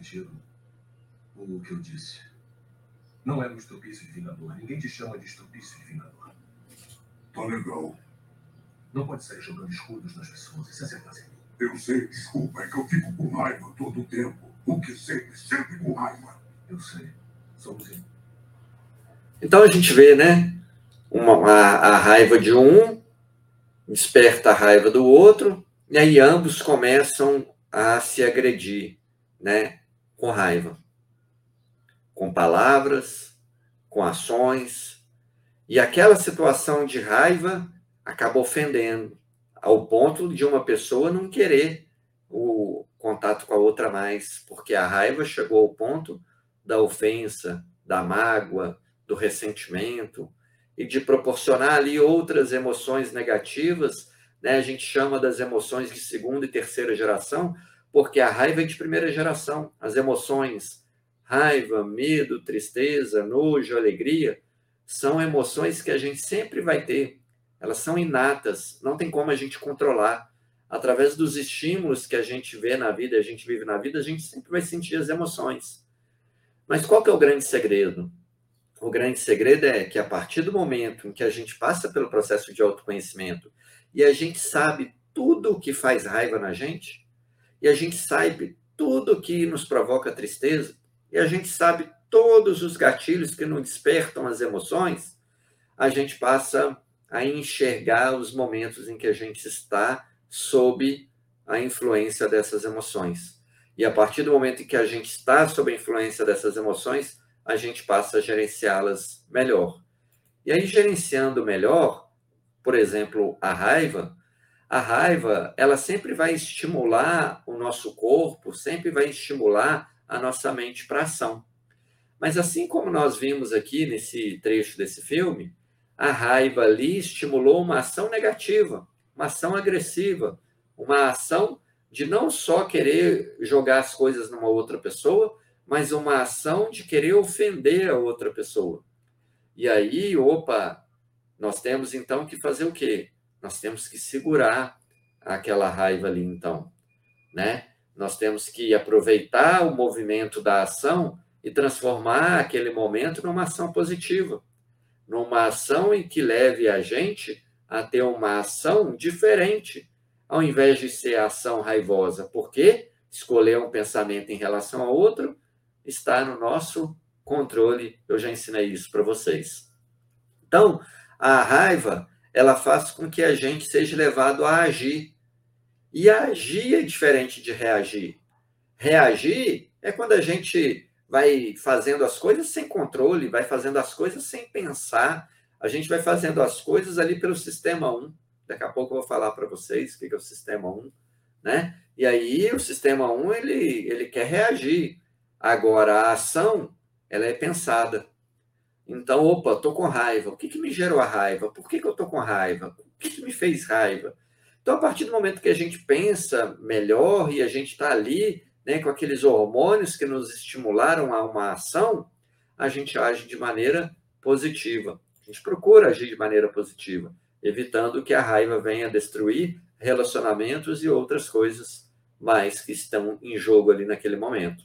retiro o que eu disse. Não é um estupício de Vingador. Ninguém te chama de estupício de Vingador. Tá legal. Não pode sair jogando escudos nas pessoas e se acertar sem mim. Eu sei, desculpa, é que eu fico com raiva todo o tempo. O que sempre, sempre com raiva. Eu sei. Somos em. Então a gente vê, né? Uma, a, a raiva de um desperta a raiva do outro, e aí ambos começam a se agredir, né? com raiva, com palavras, com ações, e aquela situação de raiva acaba ofendendo, ao ponto de uma pessoa não querer o contato com a outra mais, porque a raiva chegou ao ponto da ofensa, da mágoa, do ressentimento e de proporcionar ali outras emoções negativas, né? A gente chama das emoções de segunda e terceira geração, porque a raiva é de primeira geração. As emoções, raiva, medo, tristeza, nojo, alegria, são emoções que a gente sempre vai ter. Elas são inatas, não tem como a gente controlar. Através dos estímulos que a gente vê na vida, a gente vive na vida, a gente sempre vai sentir as emoções. Mas qual que é o grande segredo? O grande segredo é que a partir do momento em que a gente passa pelo processo de autoconhecimento e a gente sabe tudo o que faz raiva na gente, e a gente sabe tudo que nos provoca tristeza, e a gente sabe todos os gatilhos que nos despertam as emoções, a gente passa a enxergar os momentos em que a gente está sob a influência dessas emoções. E a partir do momento em que a gente está sob a influência dessas emoções, a gente passa a gerenciá-las melhor. E aí, gerenciando melhor, por exemplo, a raiva, a raiva, ela sempre vai estimular o nosso corpo, sempre vai estimular a nossa mente para ação. Mas assim como nós vimos aqui nesse trecho desse filme, a raiva ali estimulou uma ação negativa, uma ação agressiva, uma ação de não só querer jogar as coisas numa outra pessoa, mas uma ação de querer ofender a outra pessoa. E aí, opa, nós temos então que fazer o quê? Nós temos que segurar aquela raiva ali, então. né? Nós temos que aproveitar o movimento da ação e transformar aquele momento numa ação positiva, numa ação em que leve a gente a ter uma ação diferente, ao invés de ser ação raivosa, porque escolher um pensamento em relação a outro está no nosso controle. Eu já ensinei isso para vocês. Então, a raiva, ela faz com que a gente seja levado a agir. E agir é diferente de reagir. Reagir é quando a gente vai fazendo as coisas sem controle, vai fazendo as coisas sem pensar. A gente vai fazendo as coisas ali pelo sistema 1. Daqui a pouco eu vou falar para vocês o que é o sistema 1, né? E aí o sistema 1 ele, ele quer reagir. Agora a ação, ela é pensada. Então, opa, estou com raiva. O que, que me gerou a raiva? Por que, que eu estou com raiva? O que, que me fez raiva? Então, a partir do momento que a gente pensa melhor e a gente está ali né, com aqueles hormônios que nos estimularam a uma ação, a gente age de maneira positiva. A gente procura agir de maneira positiva, evitando que a raiva venha destruir relacionamentos e outras coisas mais que estão em jogo ali naquele momento.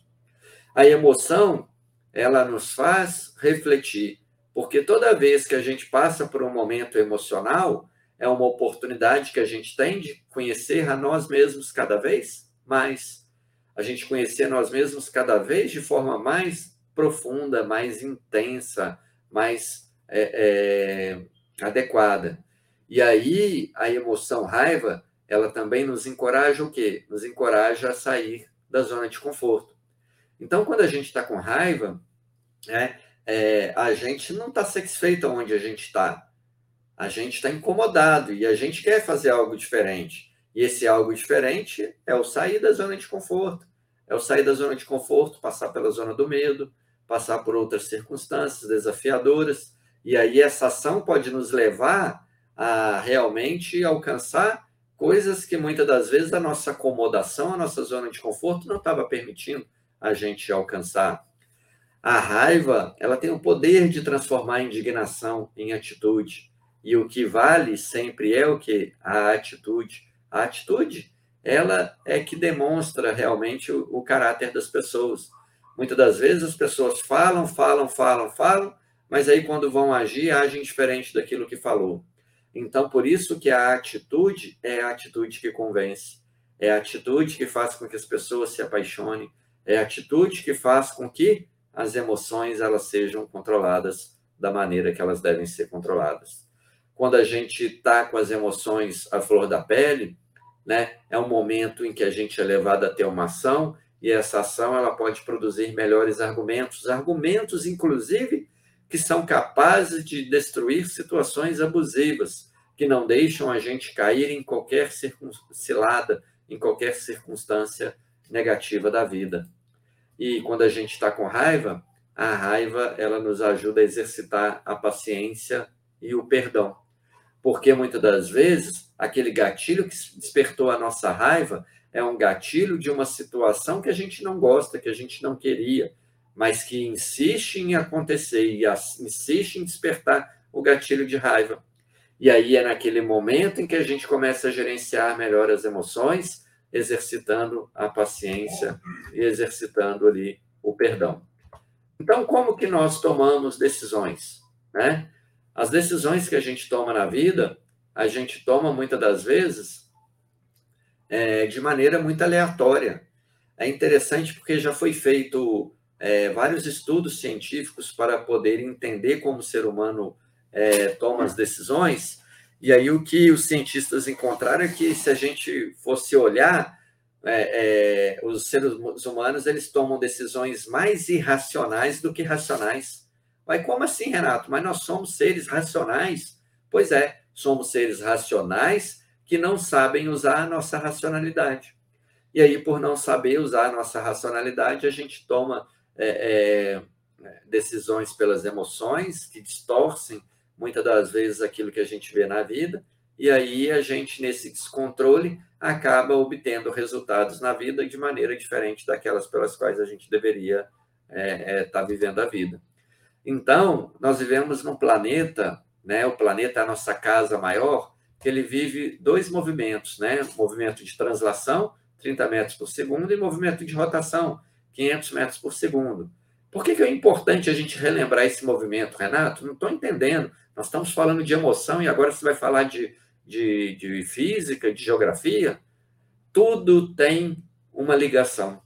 A emoção, ela nos faz refletir, porque toda vez que a gente passa por um momento emocional, é uma oportunidade que a gente tem de conhecer a nós mesmos cada vez mais a gente conhecer nós mesmos cada vez de forma mais profunda, mais intensa, mais é, é, adequada. E aí a emoção raiva, ela também nos encoraja o quê? Nos encoraja a sair da zona de conforto. Então, quando a gente está com raiva, né, é, a gente não está satisfeito onde a gente está. A gente está incomodado e a gente quer fazer algo diferente. E esse algo diferente é o sair da zona de conforto, é o sair da zona de conforto, passar pela zona do medo, passar por outras circunstâncias desafiadoras, e aí essa ação pode nos levar a realmente alcançar coisas que muitas das vezes a nossa acomodação, a nossa zona de conforto não estava permitindo a gente alcançar. A raiva, ela tem o poder de transformar a indignação em atitude. E o que vale sempre é o que? A atitude. A atitude, ela é que demonstra realmente o, o caráter das pessoas. Muitas das vezes as pessoas falam, falam, falam, falam, mas aí quando vão agir, agem diferente daquilo que falou. Então, por isso que a atitude é a atitude que convence. É a atitude que faz com que as pessoas se apaixonem. É a atitude que faz com que as emoções elas sejam controladas da maneira que elas devem ser controladas. Quando a gente está com as emoções à flor da pele, né, é um momento em que a gente é levado a ter uma ação e essa ação ela pode produzir melhores argumentos, argumentos inclusive que são capazes de destruir situações abusivas, que não deixam a gente cair em qualquer cilada, em qualquer circunstância negativa da vida. E quando a gente está com raiva, a raiva ela nos ajuda a exercitar a paciência e o perdão. Porque muitas das vezes aquele gatilho que despertou a nossa raiva é um gatilho de uma situação que a gente não gosta, que a gente não queria, mas que insiste em acontecer e insiste em despertar o gatilho de raiva. E aí é naquele momento em que a gente começa a gerenciar melhor as emoções, exercitando a paciência e exercitando ali o perdão. Então, como que nós tomamos decisões? Né? As decisões que a gente toma na vida, a gente toma muitas das vezes é, de maneira muito aleatória. É interessante porque já foi feito é, vários estudos científicos para poder entender como o ser humano é, toma as decisões. E aí o que os cientistas encontraram é que se a gente fosse olhar é, é, os seres humanos eles tomam decisões mais irracionais do que racionais. Mas como assim, Renato? Mas nós somos seres racionais. Pois é, somos seres racionais que não sabem usar a nossa racionalidade. E aí, por não saber usar a nossa racionalidade, a gente toma é, é, decisões pelas emoções que distorcem muitas das vezes aquilo que a gente vê na vida, e aí a gente, nesse descontrole, acaba obtendo resultados na vida de maneira diferente daquelas pelas quais a gente deveria estar é, é, tá vivendo a vida. Então, nós vivemos num planeta, né, o planeta é a nossa casa maior, que ele vive dois movimentos, né, o movimento de translação 30 metros por segundo, e movimento de rotação, 500 metros por segundo. Por que, que é importante a gente relembrar esse movimento, Renato? Não estou entendendo. Nós estamos falando de emoção e agora você vai falar de, de, de física, de geografia. Tudo tem uma ligação.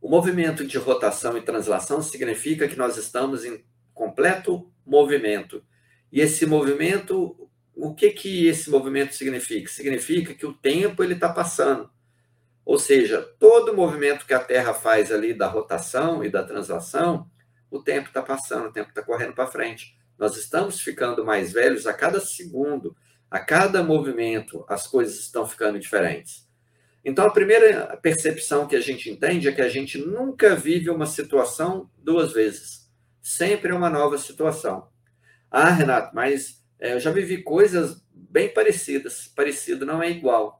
O movimento de rotação e translação significa que nós estamos em completo movimento. E esse movimento, o que que esse movimento significa? Significa que o tempo ele está passando. Ou seja, todo movimento que a Terra faz ali da rotação e da translação, o tempo está passando, o tempo está correndo para frente. Nós estamos ficando mais velhos a cada segundo, a cada movimento, as coisas estão ficando diferentes. Então, a primeira percepção que a gente entende é que a gente nunca vive uma situação duas vezes. Sempre é uma nova situação. Ah, Renato, mas é, eu já vivi coisas bem parecidas. Parecido não é igual.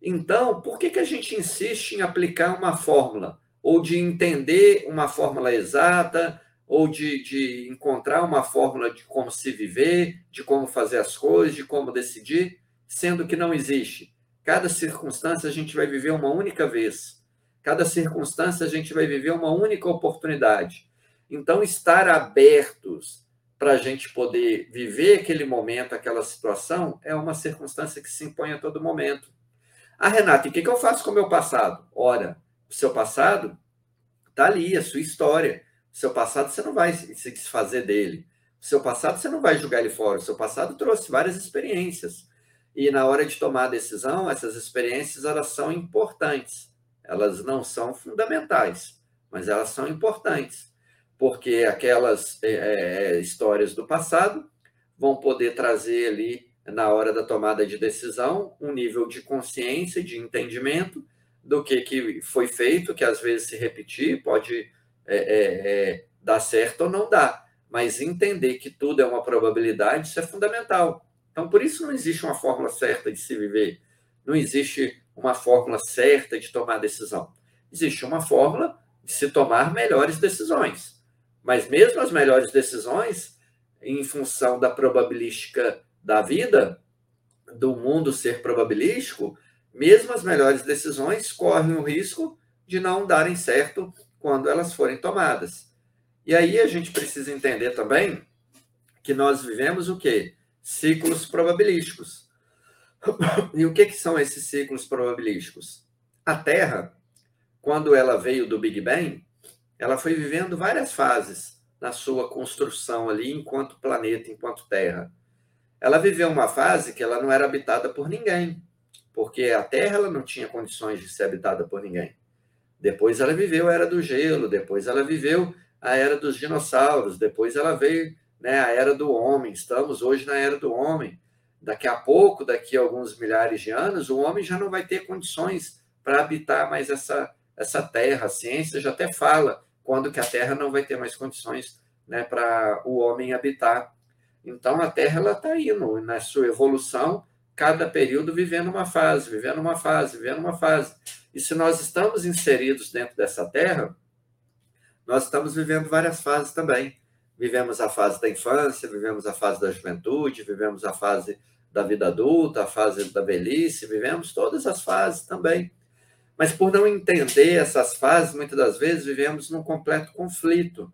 Então, por que, que a gente insiste em aplicar uma fórmula? Ou de entender uma fórmula exata, ou de, de encontrar uma fórmula de como se viver, de como fazer as coisas, de como decidir, sendo que não existe. Cada circunstância a gente vai viver uma única vez. Cada circunstância a gente vai viver uma única oportunidade. Então, estar abertos para a gente poder viver aquele momento, aquela situação, é uma circunstância que se impõe a todo momento. Ah, Renata, e o que, que eu faço com o meu passado? Ora, o seu passado está ali, a sua história. O seu passado você não vai se desfazer dele. O seu passado você não vai jogar ele fora. O seu passado trouxe várias experiências. E na hora de tomar a decisão, essas experiências elas são importantes. Elas não são fundamentais, mas elas são importantes, porque aquelas é, é, histórias do passado vão poder trazer ali, na hora da tomada de decisão, um nível de consciência, de entendimento do que, que foi feito, que às vezes se repetir pode é, é, é dar certo ou não dar, mas entender que tudo é uma probabilidade, isso é fundamental. Então, por isso não existe uma fórmula certa de se viver, não existe uma fórmula certa de tomar decisão. Existe uma fórmula de se tomar melhores decisões. Mas mesmo as melhores decisões, em função da probabilística da vida, do mundo ser probabilístico, mesmo as melhores decisões correm o risco de não darem certo quando elas forem tomadas. E aí a gente precisa entender também que nós vivemos o quê? Ciclos probabilísticos. E o que, que são esses ciclos probabilísticos? A Terra, quando ela veio do Big Bang, ela foi vivendo várias fases na sua construção ali, enquanto planeta, enquanto Terra. Ela viveu uma fase que ela não era habitada por ninguém, porque a Terra ela não tinha condições de ser habitada por ninguém. Depois ela viveu a Era do Gelo, depois ela viveu a Era dos Dinossauros, depois ela veio né, a era do homem. Estamos hoje na era do homem. Daqui a pouco, daqui a alguns milhares de anos, o homem já não vai ter condições para habitar mais essa, essa terra. A ciência já até fala quando que a terra não vai ter mais condições né, para o homem habitar. Então, a terra está indo na sua evolução, cada período vivendo uma fase, vivendo uma fase, vivendo uma fase. E se nós estamos inseridos dentro dessa terra, nós estamos vivendo várias fases também. Vivemos a fase da infância, vivemos a fase da juventude, vivemos a fase da vida adulta, a fase da velhice, vivemos todas as fases também. Mas por não entender essas fases, muitas das vezes vivemos num completo conflito.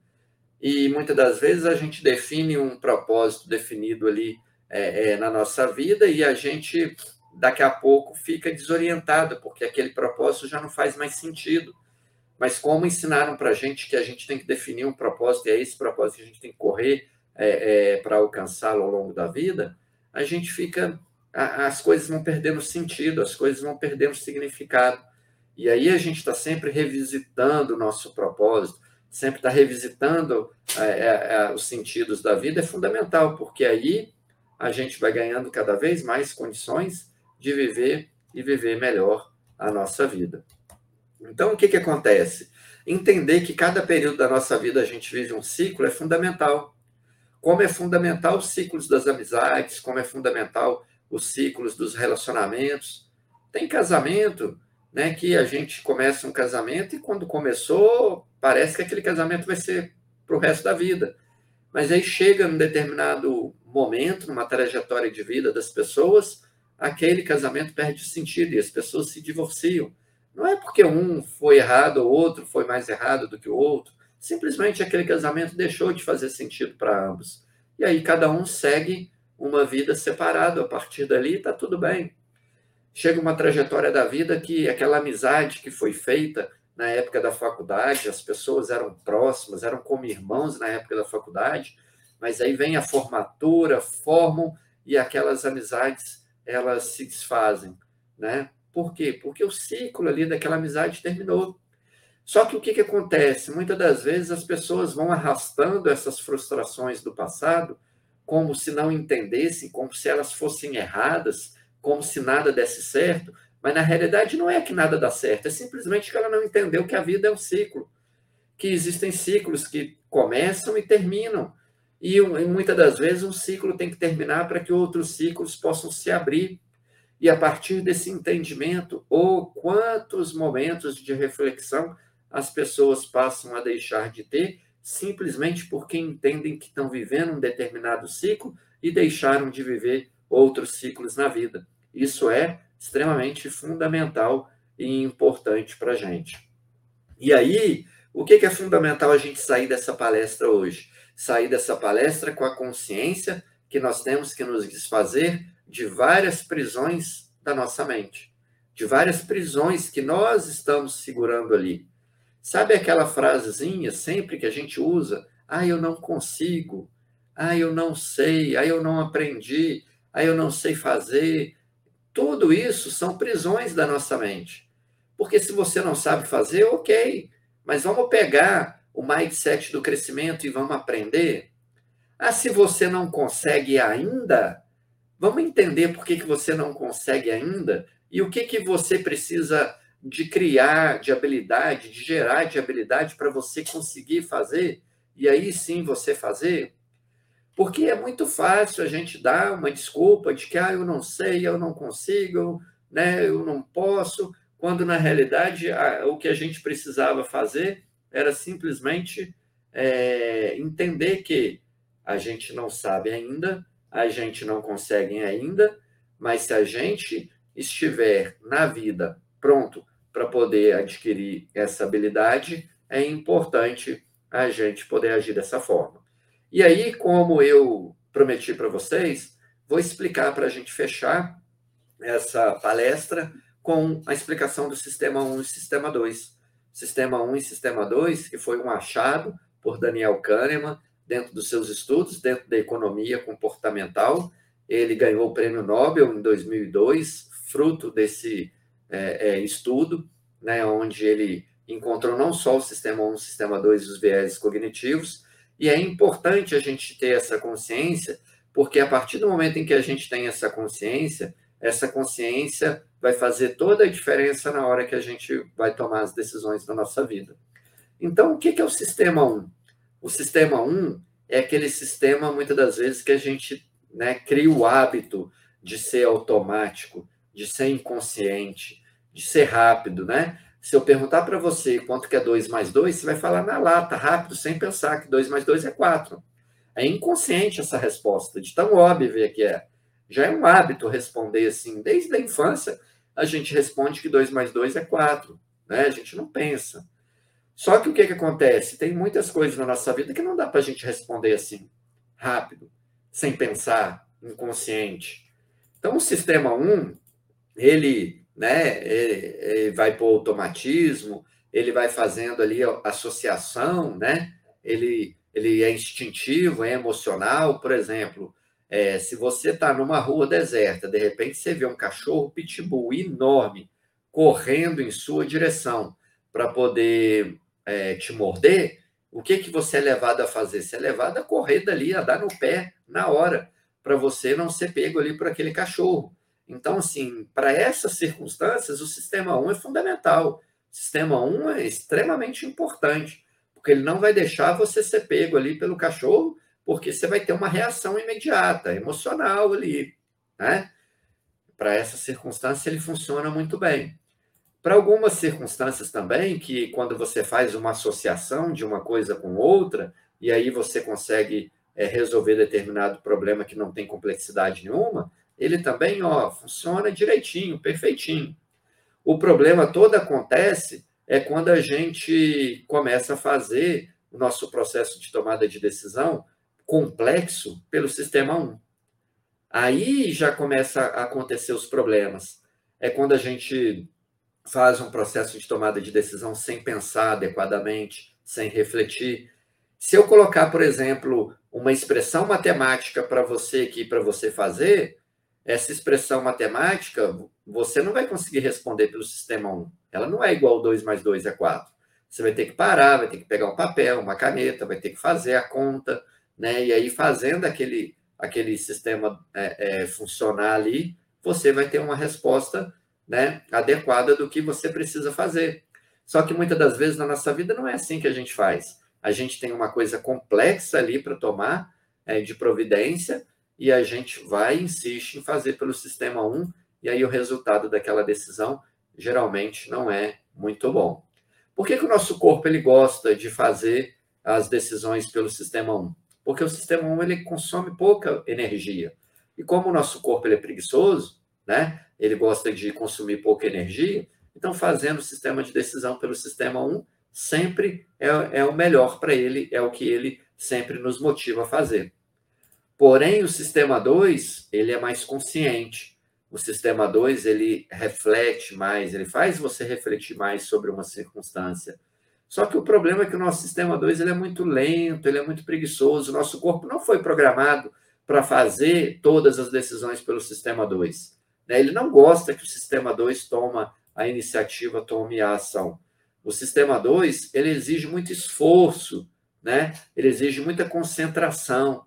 E muitas das vezes a gente define um propósito definido ali é, é, na nossa vida e a gente, daqui a pouco, fica desorientado, porque aquele propósito já não faz mais sentido. Mas como ensinaram para a gente que a gente tem que definir um propósito, e é esse propósito que a gente tem que correr é, é, para alcançá-lo ao longo da vida, a gente fica. A, as coisas vão perdendo sentido, as coisas vão perdendo significado. E aí a gente está sempre revisitando o nosso propósito, sempre está revisitando é, é, é, os sentidos da vida, é fundamental, porque aí a gente vai ganhando cada vez mais condições de viver e viver melhor a nossa vida. Então, o que, que acontece? Entender que cada período da nossa vida a gente vive um ciclo é fundamental. Como é fundamental os ciclos das amizades, como é fundamental os ciclos dos relacionamentos. Tem casamento, né, que a gente começa um casamento e quando começou, parece que aquele casamento vai ser para o resto da vida. Mas aí chega num determinado momento, numa trajetória de vida das pessoas, aquele casamento perde sentido e as pessoas se divorciam. Não é porque um foi errado ou outro foi mais errado do que o outro. Simplesmente aquele casamento deixou de fazer sentido para ambos. E aí cada um segue uma vida separada. A partir dali está tudo bem. Chega uma trajetória da vida que aquela amizade que foi feita na época da faculdade, as pessoas eram próximas, eram como irmãos na época da faculdade, mas aí vem a formatura, formam e aquelas amizades elas se desfazem, né? Por quê? Porque o ciclo ali daquela amizade terminou. Só que o que, que acontece? Muitas das vezes as pessoas vão arrastando essas frustrações do passado como se não entendessem, como se elas fossem erradas, como se nada desse certo, mas na realidade não é que nada dá certo, é simplesmente que ela não entendeu que a vida é um ciclo, que existem ciclos que começam e terminam. E, e muitas das vezes um ciclo tem que terminar para que outros ciclos possam se abrir. E a partir desse entendimento, ou quantos momentos de reflexão as pessoas passam a deixar de ter, simplesmente porque entendem que estão vivendo um determinado ciclo e deixaram de viver outros ciclos na vida. Isso é extremamente fundamental e importante para a gente. E aí, o que é fundamental a gente sair dessa palestra hoje? Sair dessa palestra com a consciência que nós temos que nos desfazer de várias prisões da nossa mente, de várias prisões que nós estamos segurando ali. Sabe aquela frasezinha sempre que a gente usa? Ah, eu não consigo. Ah, eu não sei. Ah, eu não aprendi. Ah, eu não sei fazer. Tudo isso são prisões da nossa mente. Porque se você não sabe fazer, ok, mas vamos pegar o mindset do crescimento e vamos aprender. Ah, se você não consegue ainda, vamos entender por que, que você não consegue ainda e o que, que você precisa de criar de habilidade, de gerar de habilidade para você conseguir fazer e aí sim você fazer. Porque é muito fácil a gente dar uma desculpa de que ah, eu não sei, eu não consigo, né, eu não posso, quando na realidade a, o que a gente precisava fazer era simplesmente é, entender que a gente não sabe ainda, a gente não consegue ainda, mas se a gente estiver na vida pronto para poder adquirir essa habilidade, é importante a gente poder agir dessa forma. E aí, como eu prometi para vocês, vou explicar para a gente fechar essa palestra com a explicação do Sistema 1 e Sistema 2. Sistema 1 e Sistema 2, que foi um achado por Daniel Kahneman dentro dos seus estudos, dentro da economia comportamental. Ele ganhou o prêmio Nobel em 2002, fruto desse é, é, estudo, né, onde ele encontrou não só o Sistema 1 e o Sistema 2 e os viéses cognitivos, e é importante a gente ter essa consciência, porque a partir do momento em que a gente tem essa consciência, essa consciência vai fazer toda a diferença na hora que a gente vai tomar as decisões da nossa vida. Então, o que é o sistema 1? O sistema 1 é aquele sistema, muitas das vezes, que a gente né, cria o hábito de ser automático, de ser inconsciente, de ser rápido, né? Se eu perguntar para você quanto que é 2 mais 2, você vai falar na lata, rápido, sem pensar que 2 mais 2 é 4. É inconsciente essa resposta, de tão óbvia que é. Já é um hábito responder assim. Desde a infância, a gente responde que 2 mais 2 é 4. Né? A gente não pensa. Só que o que, que acontece? Tem muitas coisas na nossa vida que não dá para a gente responder assim, rápido, sem pensar, inconsciente. Então, o sistema 1, ele né? Ele, ele vai para o automatismo, ele vai fazendo ali associação, né? Ele, ele é instintivo, é emocional. Por exemplo, é, se você está numa rua deserta, de repente você vê um cachorro pitbull enorme correndo em sua direção para poder é, te morder, o que, que você é levado a fazer? Você é levado a correr dali, a dar no pé na hora, para você não ser pego ali por aquele cachorro. Então, assim, para essas circunstâncias, o sistema 1 é fundamental. O sistema 1 é extremamente importante, porque ele não vai deixar você ser pego ali pelo cachorro, porque você vai ter uma reação imediata, emocional ali, né? Para essa circunstância, ele funciona muito bem. Para algumas circunstâncias também, que quando você faz uma associação de uma coisa com outra, e aí você consegue é, resolver determinado problema que não tem complexidade nenhuma, ele também, ó, funciona direitinho, perfeitinho. O problema todo acontece é quando a gente começa a fazer o nosso processo de tomada de decisão complexo pelo sistema 1. Aí já começa a acontecer os problemas. É quando a gente faz um processo de tomada de decisão sem pensar adequadamente, sem refletir. Se eu colocar, por exemplo, uma expressão matemática para você aqui, para você fazer, essa expressão matemática, você não vai conseguir responder pelo sistema 1. Ela não é igual 2 mais 2 é 4. Você vai ter que parar, vai ter que pegar um papel, uma caneta, vai ter que fazer a conta, né? E aí, fazendo aquele, aquele sistema é, é, funcionar ali, você vai ter uma resposta né, adequada do que você precisa fazer. Só que muitas das vezes na nossa vida não é assim que a gente faz. A gente tem uma coisa complexa ali para tomar é, de providência e a gente vai insiste em fazer pelo sistema 1 e aí o resultado daquela decisão geralmente não é muito bom. Por que, que o nosso corpo ele gosta de fazer as decisões pelo sistema 1? Porque o sistema 1 ele consome pouca energia. E como o nosso corpo ele é preguiçoso, né? Ele gosta de consumir pouca energia, então fazendo o sistema de decisão pelo sistema 1 sempre é, é o melhor para ele, é o que ele sempre nos motiva a fazer. Porém, o sistema 2, ele é mais consciente. O sistema 2, ele reflete mais, ele faz você refletir mais sobre uma circunstância. Só que o problema é que o nosso sistema 2 ele é muito lento, ele é muito preguiçoso. O nosso corpo não foi programado para fazer todas as decisões pelo sistema 2. Né? Ele não gosta que o sistema 2 toma a iniciativa, tome a ação. O sistema 2 ele exige muito esforço, né? ele exige muita concentração.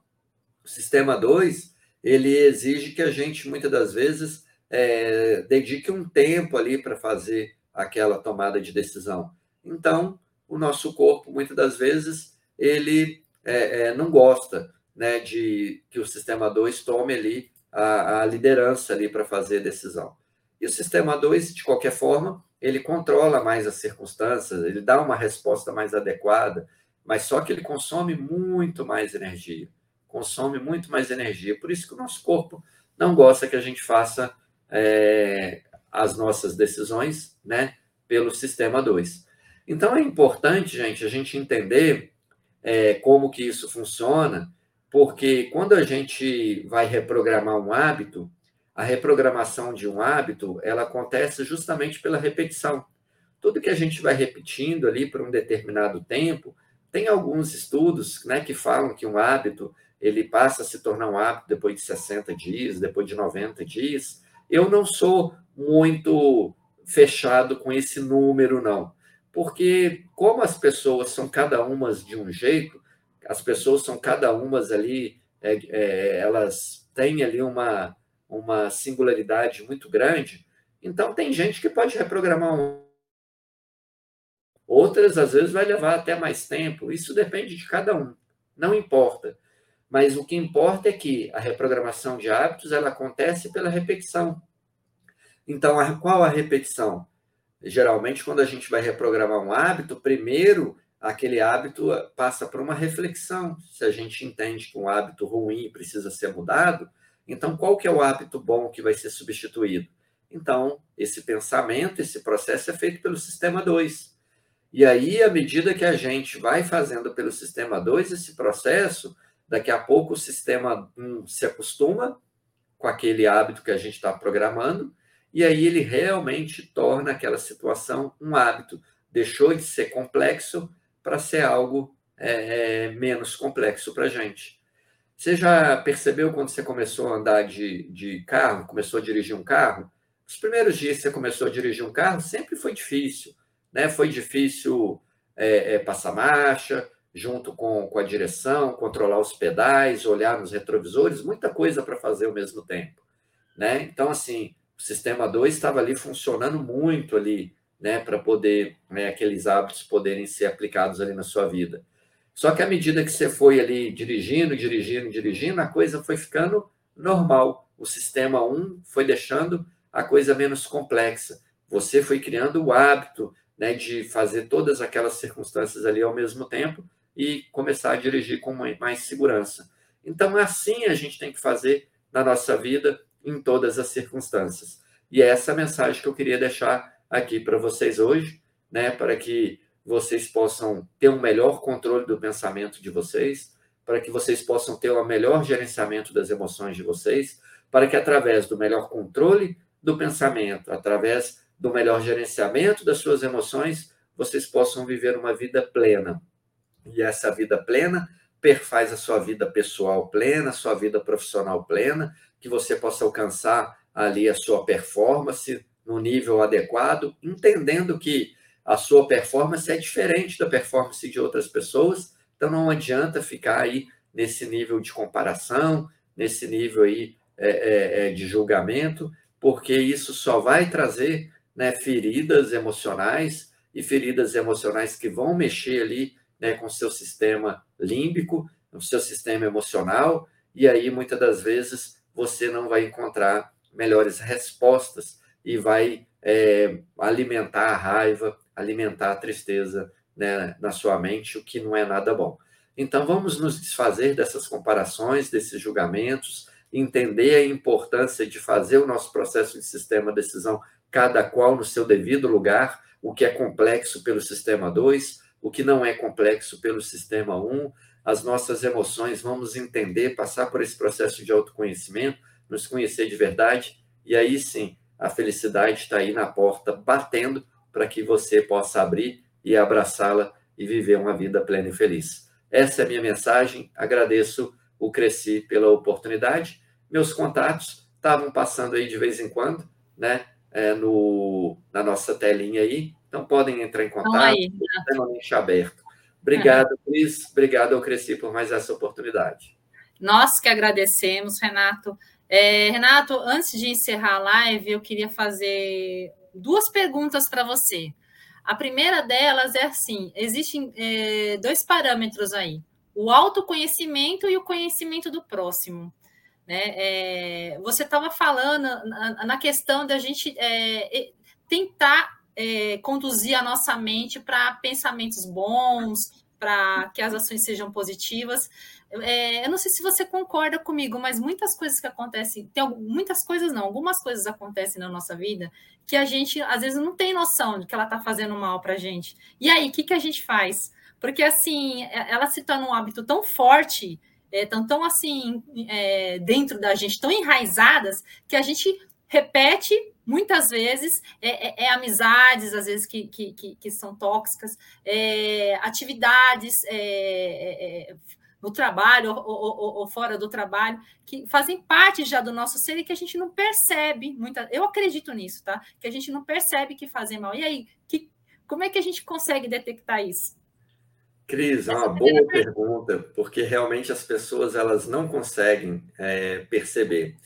O sistema 2, ele exige que a gente, muitas das vezes, é, dedique um tempo ali para fazer aquela tomada de decisão. Então, o nosso corpo, muitas das vezes, ele é, é, não gosta né, de que o sistema 2 tome ali a, a liderança ali para fazer decisão. E o sistema 2, de qualquer forma, ele controla mais as circunstâncias, ele dá uma resposta mais adequada, mas só que ele consome muito mais energia consome muito mais energia. Por isso que o nosso corpo não gosta que a gente faça é, as nossas decisões né, pelo sistema 2. Então é importante, gente, a gente entender é, como que isso funciona, porque quando a gente vai reprogramar um hábito, a reprogramação de um hábito, ela acontece justamente pela repetição. Tudo que a gente vai repetindo ali por um determinado tempo, tem alguns estudos né, que falam que um hábito ele passa a se tornar um hábito depois de 60 dias, depois de 90 dias. Eu não sou muito fechado com esse número, não. Porque, como as pessoas são cada umas de um jeito, as pessoas são cada umas ali, é, é, elas têm ali uma, uma singularidade muito grande, então tem gente que pode reprogramar um. Outras, às vezes, vai levar até mais tempo. Isso depende de cada um. Não importa. Mas o que importa é que a reprogramação de hábitos ela acontece pela repetição. Então, qual a repetição? Geralmente, quando a gente vai reprogramar um hábito, primeiro aquele hábito passa por uma reflexão. Se a gente entende que um hábito ruim precisa ser mudado, então qual que é o hábito bom que vai ser substituído? Então, esse pensamento, esse processo é feito pelo sistema 2. E aí, à medida que a gente vai fazendo pelo sistema 2 esse processo, Daqui a pouco o sistema um, se acostuma com aquele hábito que a gente está programando, e aí ele realmente torna aquela situação um hábito. Deixou de ser complexo para ser algo é, é, menos complexo para a gente. Você já percebeu quando você começou a andar de, de carro, começou a dirigir um carro? Os primeiros dias que você começou a dirigir um carro sempre foi difícil. Né? Foi difícil é, é passar marcha, junto com, com a direção, controlar os pedais, olhar nos retrovisores, muita coisa para fazer ao mesmo tempo. Né? Então, assim, o sistema 2 estava ali funcionando muito ali, né, para poder, né, aqueles hábitos poderem ser aplicados ali na sua vida. Só que à medida que você foi ali dirigindo, dirigindo, dirigindo, a coisa foi ficando normal. O sistema 1 um foi deixando a coisa menos complexa. Você foi criando o hábito né, de fazer todas aquelas circunstâncias ali ao mesmo tempo, e começar a dirigir com mais segurança. Então, assim a gente tem que fazer na nossa vida em todas as circunstâncias. E é essa mensagem que eu queria deixar aqui para vocês hoje, né, para que vocês possam ter um melhor controle do pensamento de vocês, para que vocês possam ter um melhor gerenciamento das emoções de vocês, para que através do melhor controle do pensamento, através do melhor gerenciamento das suas emoções, vocês possam viver uma vida plena. E essa vida plena perfaz a sua vida pessoal plena, sua vida profissional plena, que você possa alcançar ali a sua performance no nível adequado, entendendo que a sua performance é diferente da performance de outras pessoas, então não adianta ficar aí nesse nível de comparação, nesse nível aí é, é, é de julgamento, porque isso só vai trazer né, feridas emocionais e feridas emocionais que vão mexer ali né, com seu sistema límbico, o seu sistema emocional, e aí muitas das vezes você não vai encontrar melhores respostas e vai é, alimentar a raiva, alimentar a tristeza né, na sua mente, o que não é nada bom. Então, vamos nos desfazer dessas comparações, desses julgamentos, entender a importância de fazer o nosso processo de sistema decisão, cada qual no seu devido lugar, o que é complexo pelo sistema 2, o que não é complexo pelo sistema 1, as nossas emoções, vamos entender, passar por esse processo de autoconhecimento, nos conhecer de verdade, e aí sim, a felicidade está aí na porta, batendo para que você possa abrir e abraçá-la e viver uma vida plena e feliz. Essa é a minha mensagem. Agradeço o Cresci pela oportunidade. Meus contatos estavam passando aí de vez em quando, né? É, no, na nossa telinha aí. Então podem entrar em contato, extremamente aberto. Obrigado, é. Cris. Obrigado ao Cresci por mais essa oportunidade. Nós que agradecemos, Renato. É, Renato, antes de encerrar a live, eu queria fazer duas perguntas para você. A primeira delas é assim: existem é, dois parâmetros aí, o autoconhecimento e o conhecimento do próximo. Né? É, você estava falando na, na, questão da gente é, tentar é, conduzir a nossa mente para pensamentos bons, para que as ações sejam positivas. É, eu não sei se você concorda comigo, mas muitas coisas que acontecem, tem muitas coisas não, algumas coisas acontecem na nossa vida que a gente às vezes não tem noção de que ela está fazendo mal para a gente. E aí, o que, que a gente faz? Porque assim, é, ela se torna um hábito tão forte, é, tão, tão assim, é, dentro da gente, tão enraizadas, que a gente repete muitas vezes é, é, é, amizades, às vezes que, que, que, que são tóxicas, é, atividades, é, é, no trabalho ou, ou, ou, fora do trabalho, que fazem parte já do nosso ser e que a gente não percebe. Muita, eu acredito nisso, tá? Que a gente não percebe que fazem mal. E aí, que, como é que a gente consegue detectar isso? Cris, é uma boa pergunta, porque realmente as pessoas elas não conseguem é, perceber.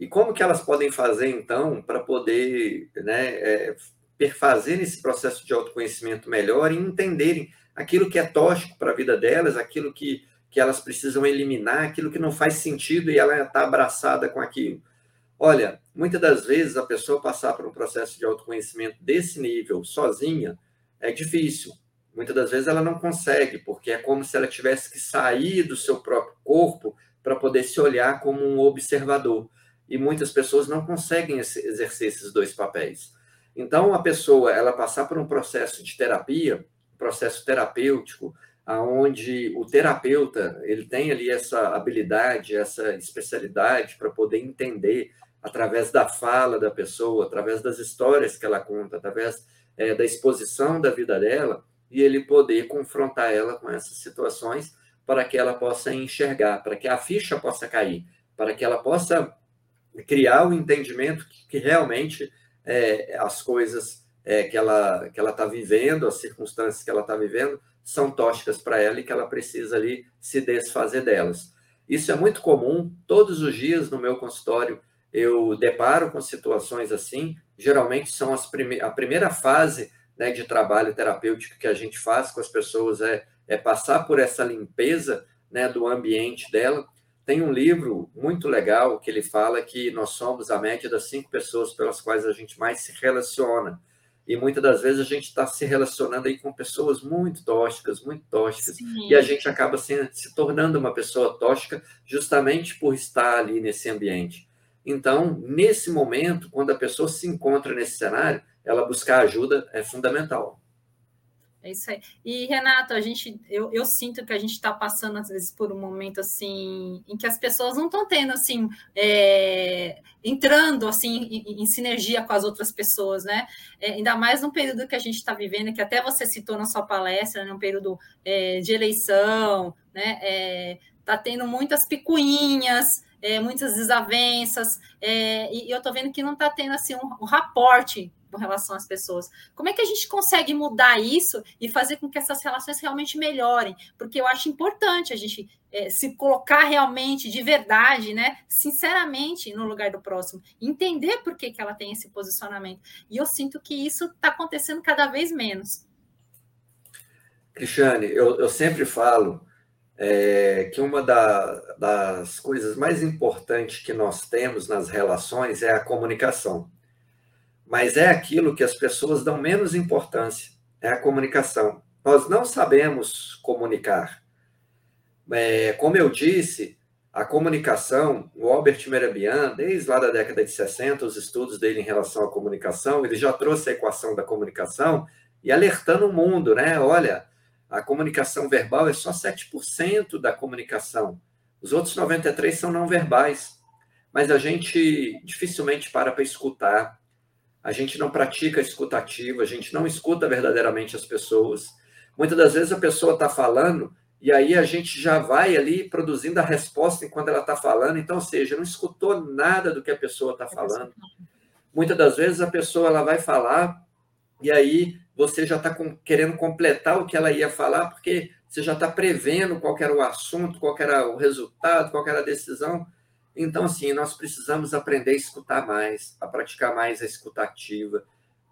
E como que elas podem fazer, então, para poder né, é, perfazer esse processo de autoconhecimento melhor e entenderem aquilo que é tóxico para a vida delas, aquilo que que elas precisam eliminar aquilo que não faz sentido e ela está abraçada com aquilo. Olha, muitas das vezes a pessoa passar por um processo de autoconhecimento desse nível sozinha é difícil. Muitas das vezes ela não consegue, porque é como se ela tivesse que sair do seu próprio corpo para poder se olhar como um observador. E muitas pessoas não conseguem exercer esses dois papéis. Então, a pessoa, ela passar por um processo de terapia, processo terapêutico, aonde o terapeuta ele tem ali essa habilidade, essa especialidade para poder entender através da fala da pessoa, através das histórias que ela conta, através é, da exposição da vida dela e ele poder confrontar ela com essas situações para que ela possa enxergar, para que a ficha possa cair, para que ela possa criar o entendimento que, que realmente é, as coisas é, que ela que ela está vivendo, as circunstâncias que ela está vivendo são tóxicas para ela e que ela precisa ali se desfazer delas. Isso é muito comum, todos os dias no meu consultório eu deparo com situações assim, geralmente são as prime a primeira fase né, de trabalho terapêutico que a gente faz com as pessoas é, é passar por essa limpeza né, do ambiente dela. Tem um livro muito legal que ele fala que nós somos a média das cinco pessoas pelas quais a gente mais se relaciona e muitas das vezes a gente está se relacionando aí com pessoas muito tóxicas, muito tóxicas, Sim. e a gente acaba se, se tornando uma pessoa tóxica justamente por estar ali nesse ambiente. Então, nesse momento, quando a pessoa se encontra nesse cenário, ela buscar ajuda é fundamental. É isso aí. E, Renato, a gente, eu, eu sinto que a gente está passando, às vezes, por um momento assim, em que as pessoas não estão tendo assim, é, entrando assim em, em, sinergia com as outras pessoas, né? É, ainda mais no período que a gente está vivendo, que até você citou na sua palestra, né, um período é, de eleição, né? Está é, tendo muitas picuinhas. É, muitas desavenças, é, e eu estou vendo que não está tendo assim um, um raporte com relação às pessoas. Como é que a gente consegue mudar isso e fazer com que essas relações realmente melhorem? Porque eu acho importante a gente é, se colocar realmente, de verdade, né, sinceramente, no lugar do próximo, entender por que, que ela tem esse posicionamento. E eu sinto que isso está acontecendo cada vez menos. Cristiane, eu, eu sempre falo é, que uma da, das coisas mais importantes que nós temos nas relações é a comunicação mas é aquilo que as pessoas dão menos importância, é a comunicação. Nós não sabemos comunicar. É, como eu disse, a comunicação, o Albert Merabian, desde lá da década de 60, os estudos dele em relação à comunicação, ele já trouxe a equação da comunicação e alertando o mundo, né? Olha, a comunicação verbal é só 7% da comunicação. Os outros 93 são não verbais. Mas a gente dificilmente para para escutar, a gente não pratica escutativa, a gente não escuta verdadeiramente as pessoas. Muitas das vezes a pessoa está falando e aí a gente já vai ali produzindo a resposta enquanto ela está falando. Então, ou seja, não escutou nada do que a pessoa está falando. Muitas das vezes a pessoa ela vai falar e aí você já está querendo completar o que ela ia falar, porque você já está prevendo qual era o assunto, qual era o resultado, qual era a decisão. Então, assim, nós precisamos aprender a escutar mais, a praticar mais a escutativa,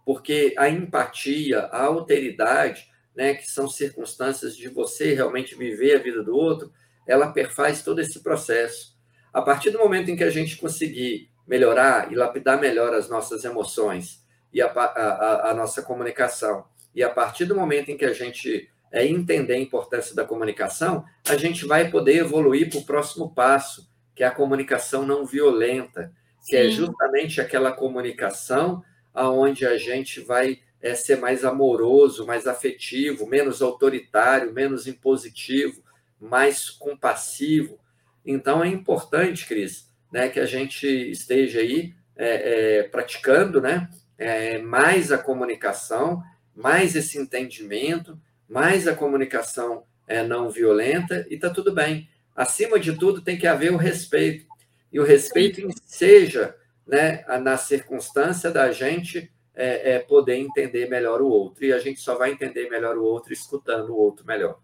porque a empatia, a alteridade, né, que são circunstâncias de você realmente viver a vida do outro, ela perfaz todo esse processo. A partir do momento em que a gente conseguir melhorar e lapidar melhor as nossas emoções e a, a, a nossa comunicação, e a partir do momento em que a gente é, entender a importância da comunicação, a gente vai poder evoluir para o próximo passo, que é a comunicação não violenta, que é Sim. é justamente aquela comunicação aonde a gente vai é, ser mais amoroso, mais afetivo, menos autoritário, menos impositivo, mais compassivo. Então é importante, Cris, né, que a gente esteja aí é, é, praticando, né, é, mais a comunicação, mais esse entendimento, mais a comunicação é, não violenta e está tudo bem acima de tudo, tem que haver o respeito. E o respeito seja né, na circunstância da gente é, é, poder entender melhor o outro. E a gente só vai entender melhor o outro escutando o outro melhor.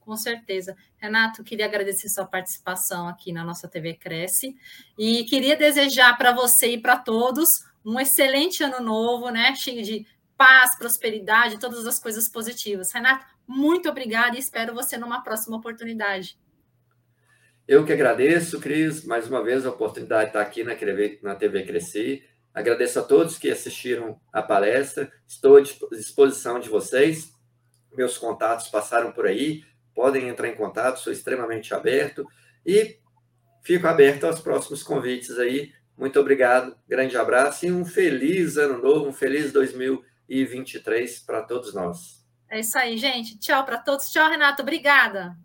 Com certeza. Renato, queria agradecer sua participação aqui na nossa TV Cresce e queria desejar para você e para todos um excelente ano novo, né? Cheio de paz, prosperidade, todas as coisas positivas. Renato, muito obrigada e espero você numa próxima oportunidade. Eu que agradeço, Cris, mais uma vez a oportunidade de estar aqui na TV, na TV Crescer. Agradeço a todos que assistiram a palestra. Estou à disposição de vocês. Meus contatos passaram por aí. Podem entrar em contato, sou extremamente aberto. E fico aberto aos próximos convites aí. Muito obrigado, grande abraço e um feliz ano novo, um feliz 2023 para todos nós. É isso aí, gente. Tchau para todos. Tchau, Renato. Obrigada.